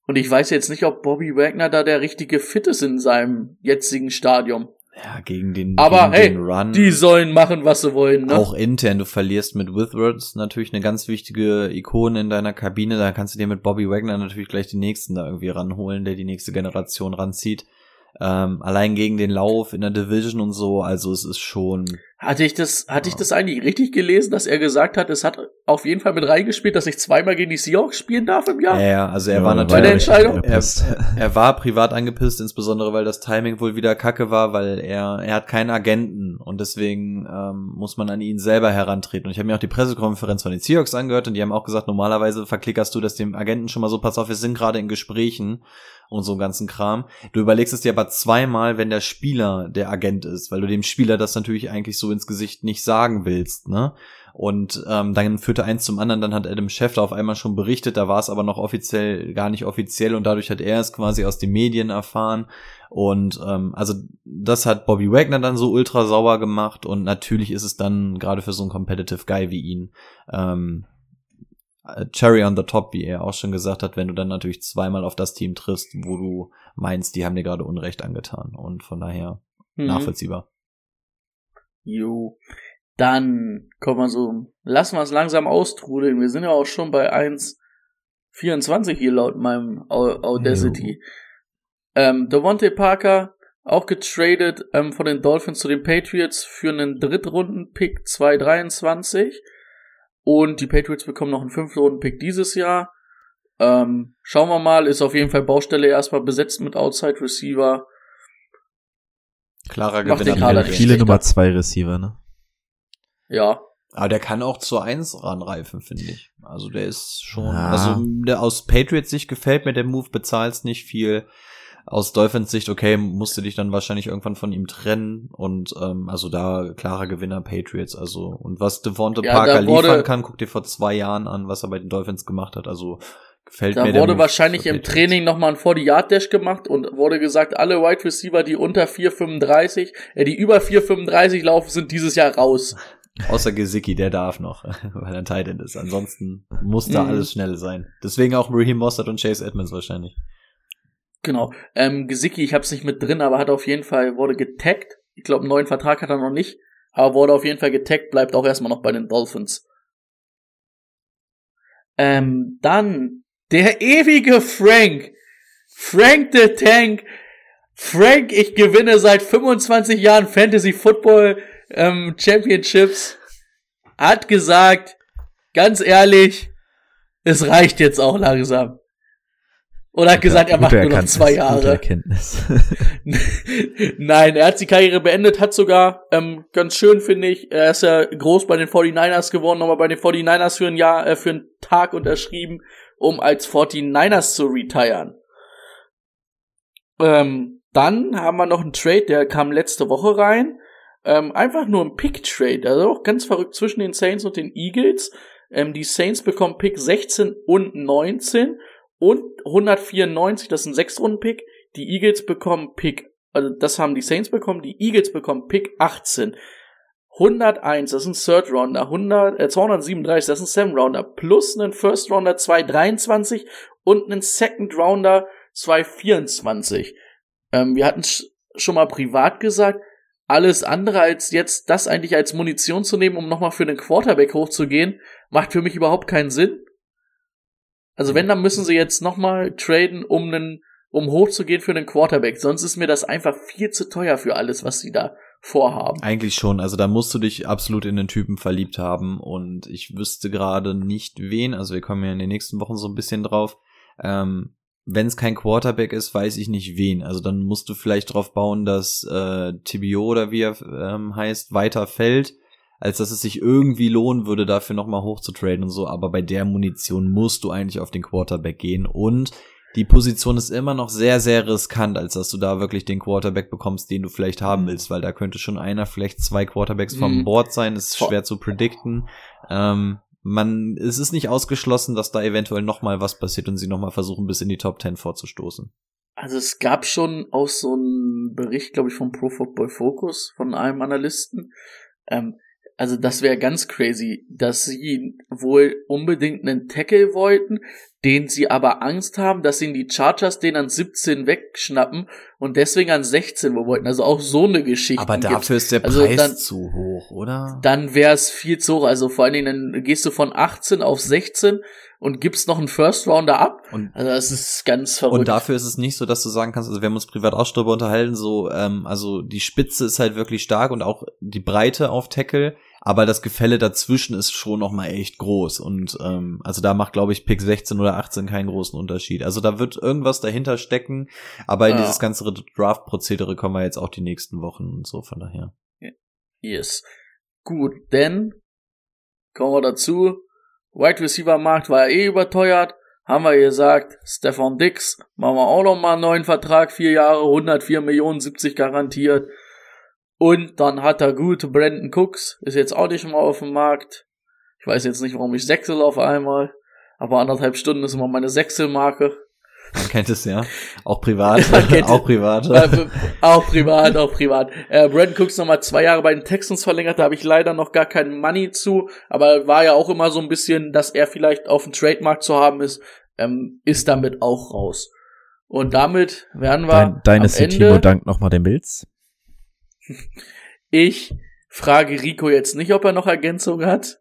Und ich weiß jetzt nicht, ob Bobby Wagner da der richtige Fit ist in seinem jetzigen Stadium. Ja, gegen den, Aber gegen hey, den Run. Die sollen machen, was sie wollen, ne? Auch intern, du verlierst mit Withwords natürlich eine ganz wichtige Ikone in deiner Kabine. Da kannst du dir mit Bobby Wagner natürlich gleich den nächsten da irgendwie ranholen, der die nächste Generation ranzieht. Ähm, allein gegen den Lauf in der Division und so, also es ist schon. Hatte ich das, hatte ich das eigentlich richtig gelesen, dass er gesagt hat, es hat auf jeden Fall mit reingespielt, dass ich zweimal gegen die Seahawks spielen darf im Jahr? Ja, ja, also er Ja, war natürlich. Er, er, er war privat angepisst, insbesondere weil das Timing wohl wieder kacke war, weil er, er hat keinen Agenten und deswegen ähm, muss man an ihn selber herantreten. Und ich habe mir auch die Pressekonferenz von den Seahawks angehört und die haben auch gesagt, normalerweise verklickerst du das dem Agenten schon mal so, pass auf, wir sind gerade in Gesprächen und so ganzen Kram. Du überlegst es dir aber zweimal, wenn der Spieler der Agent ist, weil du dem Spieler das natürlich eigentlich so ins Gesicht nicht sagen willst, ne? Und ähm, dann führte eins zum anderen, dann hat Adam Schefter auf einmal schon berichtet, da war es aber noch offiziell, gar nicht offiziell und dadurch hat er es quasi aus den Medien erfahren. Und ähm, also das hat Bobby Wagner dann so ultra sauer gemacht und natürlich ist es dann gerade für so einen Competitive Guy wie ihn ähm, äh, Cherry on the top, wie er auch schon gesagt hat, wenn du dann natürlich zweimal auf das Team triffst, wo du meinst, die haben dir gerade Unrecht angetan. Und von daher Mhm. nachvollziehbar. Jo. Dann kommen wir so, lassen wir es langsam austrudeln. Wir sind ja auch schon bei 1,24 hier laut meinem Au- Audacity. Ähm, Devontae Parker, auch getradet ähm, von den Dolphins zu den Patriots für einen Drittrunden-Pick 223. Und die Patriots bekommen noch einen Fünftrunden-Pick dieses Jahr. Ähm, schauen wir mal, ist auf jeden Fall Baustelle erstmal besetzt mit Outside Receiver. Klarer Macht Gewinner. Viele. Nummer zwei Receiver, ne? Ja, Aber der kann auch zur Eins ranreifen, finde ich. Also der ist schon, Ja. also der aus Patriots Sicht gefällt mir der Move, bezahlst nicht viel. Aus Dolphins Sicht, okay, musst du dich dann wahrscheinlich irgendwann von ihm trennen und ähm, also da klarer Gewinner Patriots. Also und was Devonta Ja, Parker da liefern kann, guck dir vor zwei Jahren an, was er bei den Dolphins gemacht hat. Also gefällt Da mir der wurde wahrscheinlich im. Training nochmal ein 40-Yard-Dash gemacht und wurde gesagt, alle Wide Receiver, die unter 4,35, äh, die über 4,35 laufen, sind dieses Jahr raus. Außer Gesicki, der darf noch, weil er ein Tight End ist. Ansonsten muss da Mhm. alles schnell sein. Deswegen auch Raheem Mossad und Chase Edmonds wahrscheinlich. Genau. Ähm, Gesicki, ich hab's nicht mit drin, aber hat auf jeden Fall, wurde getaggt. Ich glaube, einen neuen Vertrag hat er noch nicht, aber wurde auf jeden Fall getaggt, bleibt auch erstmal noch bei den Dolphins. Ähm, dann der ewige Frank. Frank the Tank. Frank, ich gewinne seit 25 Jahren Fantasy Football ähm, Championships. Hat gesagt, ganz ehrlich, es reicht jetzt auch langsam. Oder hat gesagt, er macht nur noch zwei Jahre. Nein, er hat die Karriere beendet, hat sogar, ähm, ganz schön finde ich, er ist ja groß bei den 49ers geworden, nochmal bei den 49ers für ein Jahr, äh, für einen Tag unterschrieben, um als 49ers zu retiren. Ähm, dann haben wir noch einen Trade, der kam letzte Woche rein. Ähm, einfach nur ein Pick-Trade, also auch ganz verrückt zwischen den Saints und den Eagles. Ähm, die Saints bekommen Pick 16 und 19 und 194, das ist ein Sechs-Runden-Pick. Die Eagles bekommen Pick, also das haben die Saints bekommen, die Eagles bekommen Pick 18. 101, das ist ein Third Rounder, 100, äh, 237, das ist ein Seven Rounder, plus einen First Rounder 223 und einen Second Rounder 224. Ähm, wir hatten sch schon mal privat gesagt, alles andere als jetzt das eigentlich als Munition zu nehmen, um nochmal für den Quarterback hochzugehen, macht für mich überhaupt keinen Sinn. Also wenn, dann müssen sie jetzt nochmal traden, um einen, um hochzugehen für den Quarterback. Sonst ist mir das einfach viel zu teuer für alles, was sie da vorhaben. Eigentlich schon, also da musst du dich absolut in den Typen verliebt haben und ich wüsste gerade nicht wen, also wir kommen ja in den nächsten Wochen so ein bisschen drauf. Ähm, wenn es kein Quarterback ist, weiß ich nicht wen. Also dann musst du vielleicht drauf bauen, dass äh, TBO oder wie er ähm, heißt, weiter fällt, als dass es sich irgendwie lohnen würde, dafür nochmal hochzutraden und so. Aber bei der Munition musst du eigentlich auf den Quarterback gehen und die Position ist immer noch sehr, sehr riskant, als dass du da wirklich den Quarterback bekommst, den du vielleicht haben willst, weil da könnte schon einer, vielleicht zwei Quarterbacks vom Mhm. Board sein, ist schwer zu predikten. Ähm, man, es ist nicht ausgeschlossen, dass da eventuell noch mal was passiert und sie noch mal versuchen, bis in die Top 10 vorzustoßen. Also es gab schon auch so einen Bericht, glaube ich, vom Pro Football Focus von einem Analysten. Ähm, also das wäre ganz crazy, dass sie wohl unbedingt einen Tackle wollten, den sie aber Angst haben, dass ihnen die Chargers den an 17 wegschnappen und deswegen an 16 wo wollten. Also auch so eine Geschichte. Aber dafür ist der Also Preis dann- zu hoch, oder? Dann wäre es viel zu hoch. Also vor allen Dingen, dann gehst du von 18 auf 16 und gibst noch einen First Rounder ab. Und Also das ist ganz verrückt. Und dafür ist es nicht so, dass du sagen kannst, also wir haben uns privat auch darüber unterhalten, so, ähm, also die Spitze ist halt wirklich stark und auch die Breite auf Tackle, aber das Gefälle dazwischen ist schon noch mal echt groß und ähm, also da macht, glaube ich, Pick 16 oder 18 keinen großen Unterschied. Also da wird irgendwas dahinter stecken, aber in Ja. dieses ganze Draft-Prozedere kommen wir jetzt auch die nächsten Wochen und so, von daher. Yes. Gut, denn kommen wir dazu. Wide Receiver Markt war ja eh überteuert. Haben wir gesagt, Stefan Dix, machen wir auch noch mal einen neuen Vertrag, vier Jahre, 104 Millionen, 70 garantiert. Und dann hat er gute Brandon Cooks, ist jetzt auch nicht mehr auf dem Markt. Ich weiß jetzt nicht, warum ich sechsel auf einmal, aber anderthalb Stunden ist immer meine Sechselmarke. Man kennt es ja. Auch privat. Auch privat. Äh, auch privat, auch privat. Äh, Brandon Cooks nochmal zwei Jahre bei den Texans verlängert, da habe ich leider noch gar kein Money zu, aber war ja auch immer so ein bisschen, dass er vielleicht auf dem Trademark zu haben ist, ähm, ist damit auch raus. Und damit werden wir Dein, am Timo dankt nochmal den Bills. Ich frage Rico jetzt nicht, ob er noch Ergänzungen hat.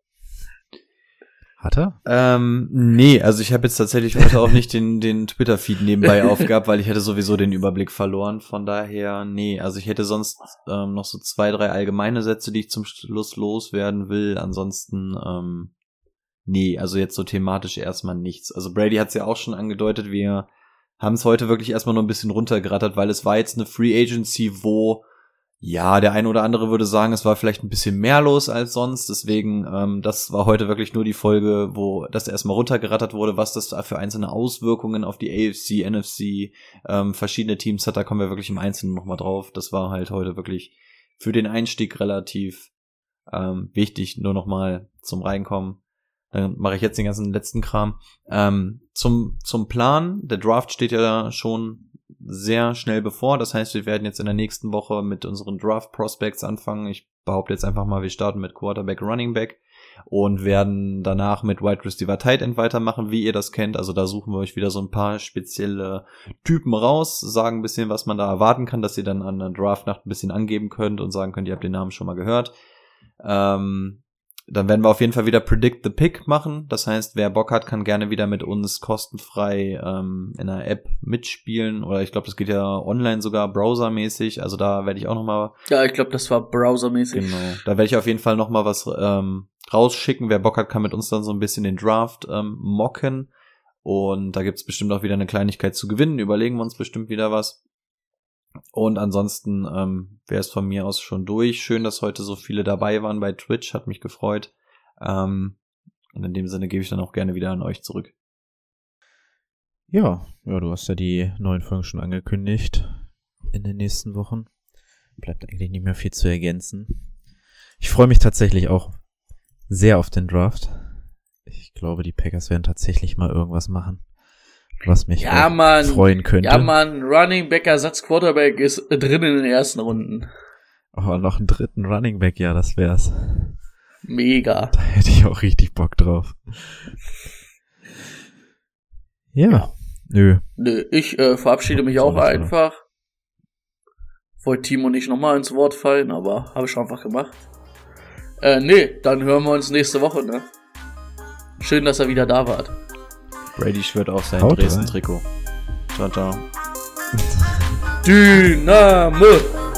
Hat er? Ähm, nee, also ich habe jetzt tatsächlich heute auch nicht den, den Twitter-Feed nebenbei aufgehabt, weil ich hätte sowieso den Überblick verloren. Von daher, nee, also ich hätte sonst ähm, noch so zwei, drei allgemeine Sätze, die ich zum Schluss loswerden will. Ansonsten, ähm, nee, also jetzt so thematisch erstmal nichts. Also Brady hat es ja auch schon angedeutet, wir haben es heute wirklich erstmal nur ein bisschen runtergerattert, weil es war jetzt eine Free Agency, wo ja, der eine oder andere würde sagen, es war vielleicht ein bisschen mehr los als sonst. Deswegen, ähm, das war heute wirklich nur die Folge, wo das erstmal runtergerattert wurde, was das da für einzelne Auswirkungen auf die AFC, NFC, ähm, verschiedene Teams hat. Da kommen wir wirklich im Einzelnen nochmal drauf. Das war halt heute wirklich für den Einstieg relativ ähm, wichtig. Nur nochmal zum Reinkommen. Dann mache ich jetzt den ganzen letzten Kram. Ähm, zum, zum Plan. Der Draft steht ja schon sehr schnell bevor. Das heißt, wir werden jetzt in der nächsten Woche mit unseren Draft Prospects anfangen. Ich behaupte jetzt einfach mal, wir starten mit Quarterback, Running Back und werden danach mit Wide Receiver Tight End weitermachen, wie ihr das kennt. Also da suchen wir euch wieder so ein paar spezielle Typen raus, sagen ein bisschen, was man da erwarten kann, dass ihr dann an der Draftnacht ein bisschen angeben könnt und sagen könnt, ihr habt den Namen schon mal gehört. Ähm, dann werden wir auf jeden Fall wieder Predict the Pick machen. Das heißt, wer Bock hat, kann gerne wieder mit uns kostenfrei ähm, in einer App mitspielen. Oder ich glaube, das geht ja online sogar browsermäßig. Also da werde ich auch noch mal Ja, ich glaube, das war browsermäßig. Genau. Da werde ich auf jeden Fall noch mal was ähm, rausschicken. Wer Bock hat, kann mit uns dann so ein bisschen den Draft ähm, mocken. Und da gibt's bestimmt auch wieder eine Kleinigkeit zu gewinnen. Überlegen wir uns bestimmt wieder was. Und ansonsten ähm, wäre es von mir aus schon durch. Schön, dass heute so viele dabei waren bei Twitch. Hat mich gefreut. Ähm, und in dem Sinne gebe ich dann auch gerne wieder an euch zurück. Ja, ja, du hast ja die neuen Folgen schon angekündigt in den nächsten Wochen. Bleibt eigentlich nicht mehr viel zu ergänzen. Ich freue mich tatsächlich auch sehr auf den Draft. Ich glaube, die Packers werden tatsächlich mal irgendwas machen, was mich Ja, Mann. freuen könnte. Ja, Mann, Running Back, Ersatz Quarterback ist drin in den ersten Runden. Oh, noch einen dritten Running Back, ja, das wär's. Mega. Da hätte ich auch richtig Bock drauf. Ja. Ja. Nö. Nö, ich äh, verabschiede mich auch oder? einfach. Wollte Timo nicht nochmal ins Wort fallen, aber habe ich schon einfach gemacht. Äh, nee, dann hören wir uns nächste Woche, ne? Schön, dass ihr wieder da wart. Brady schwört auf sein. Dresden-Trikot. Ciao, ciao. Dynamo!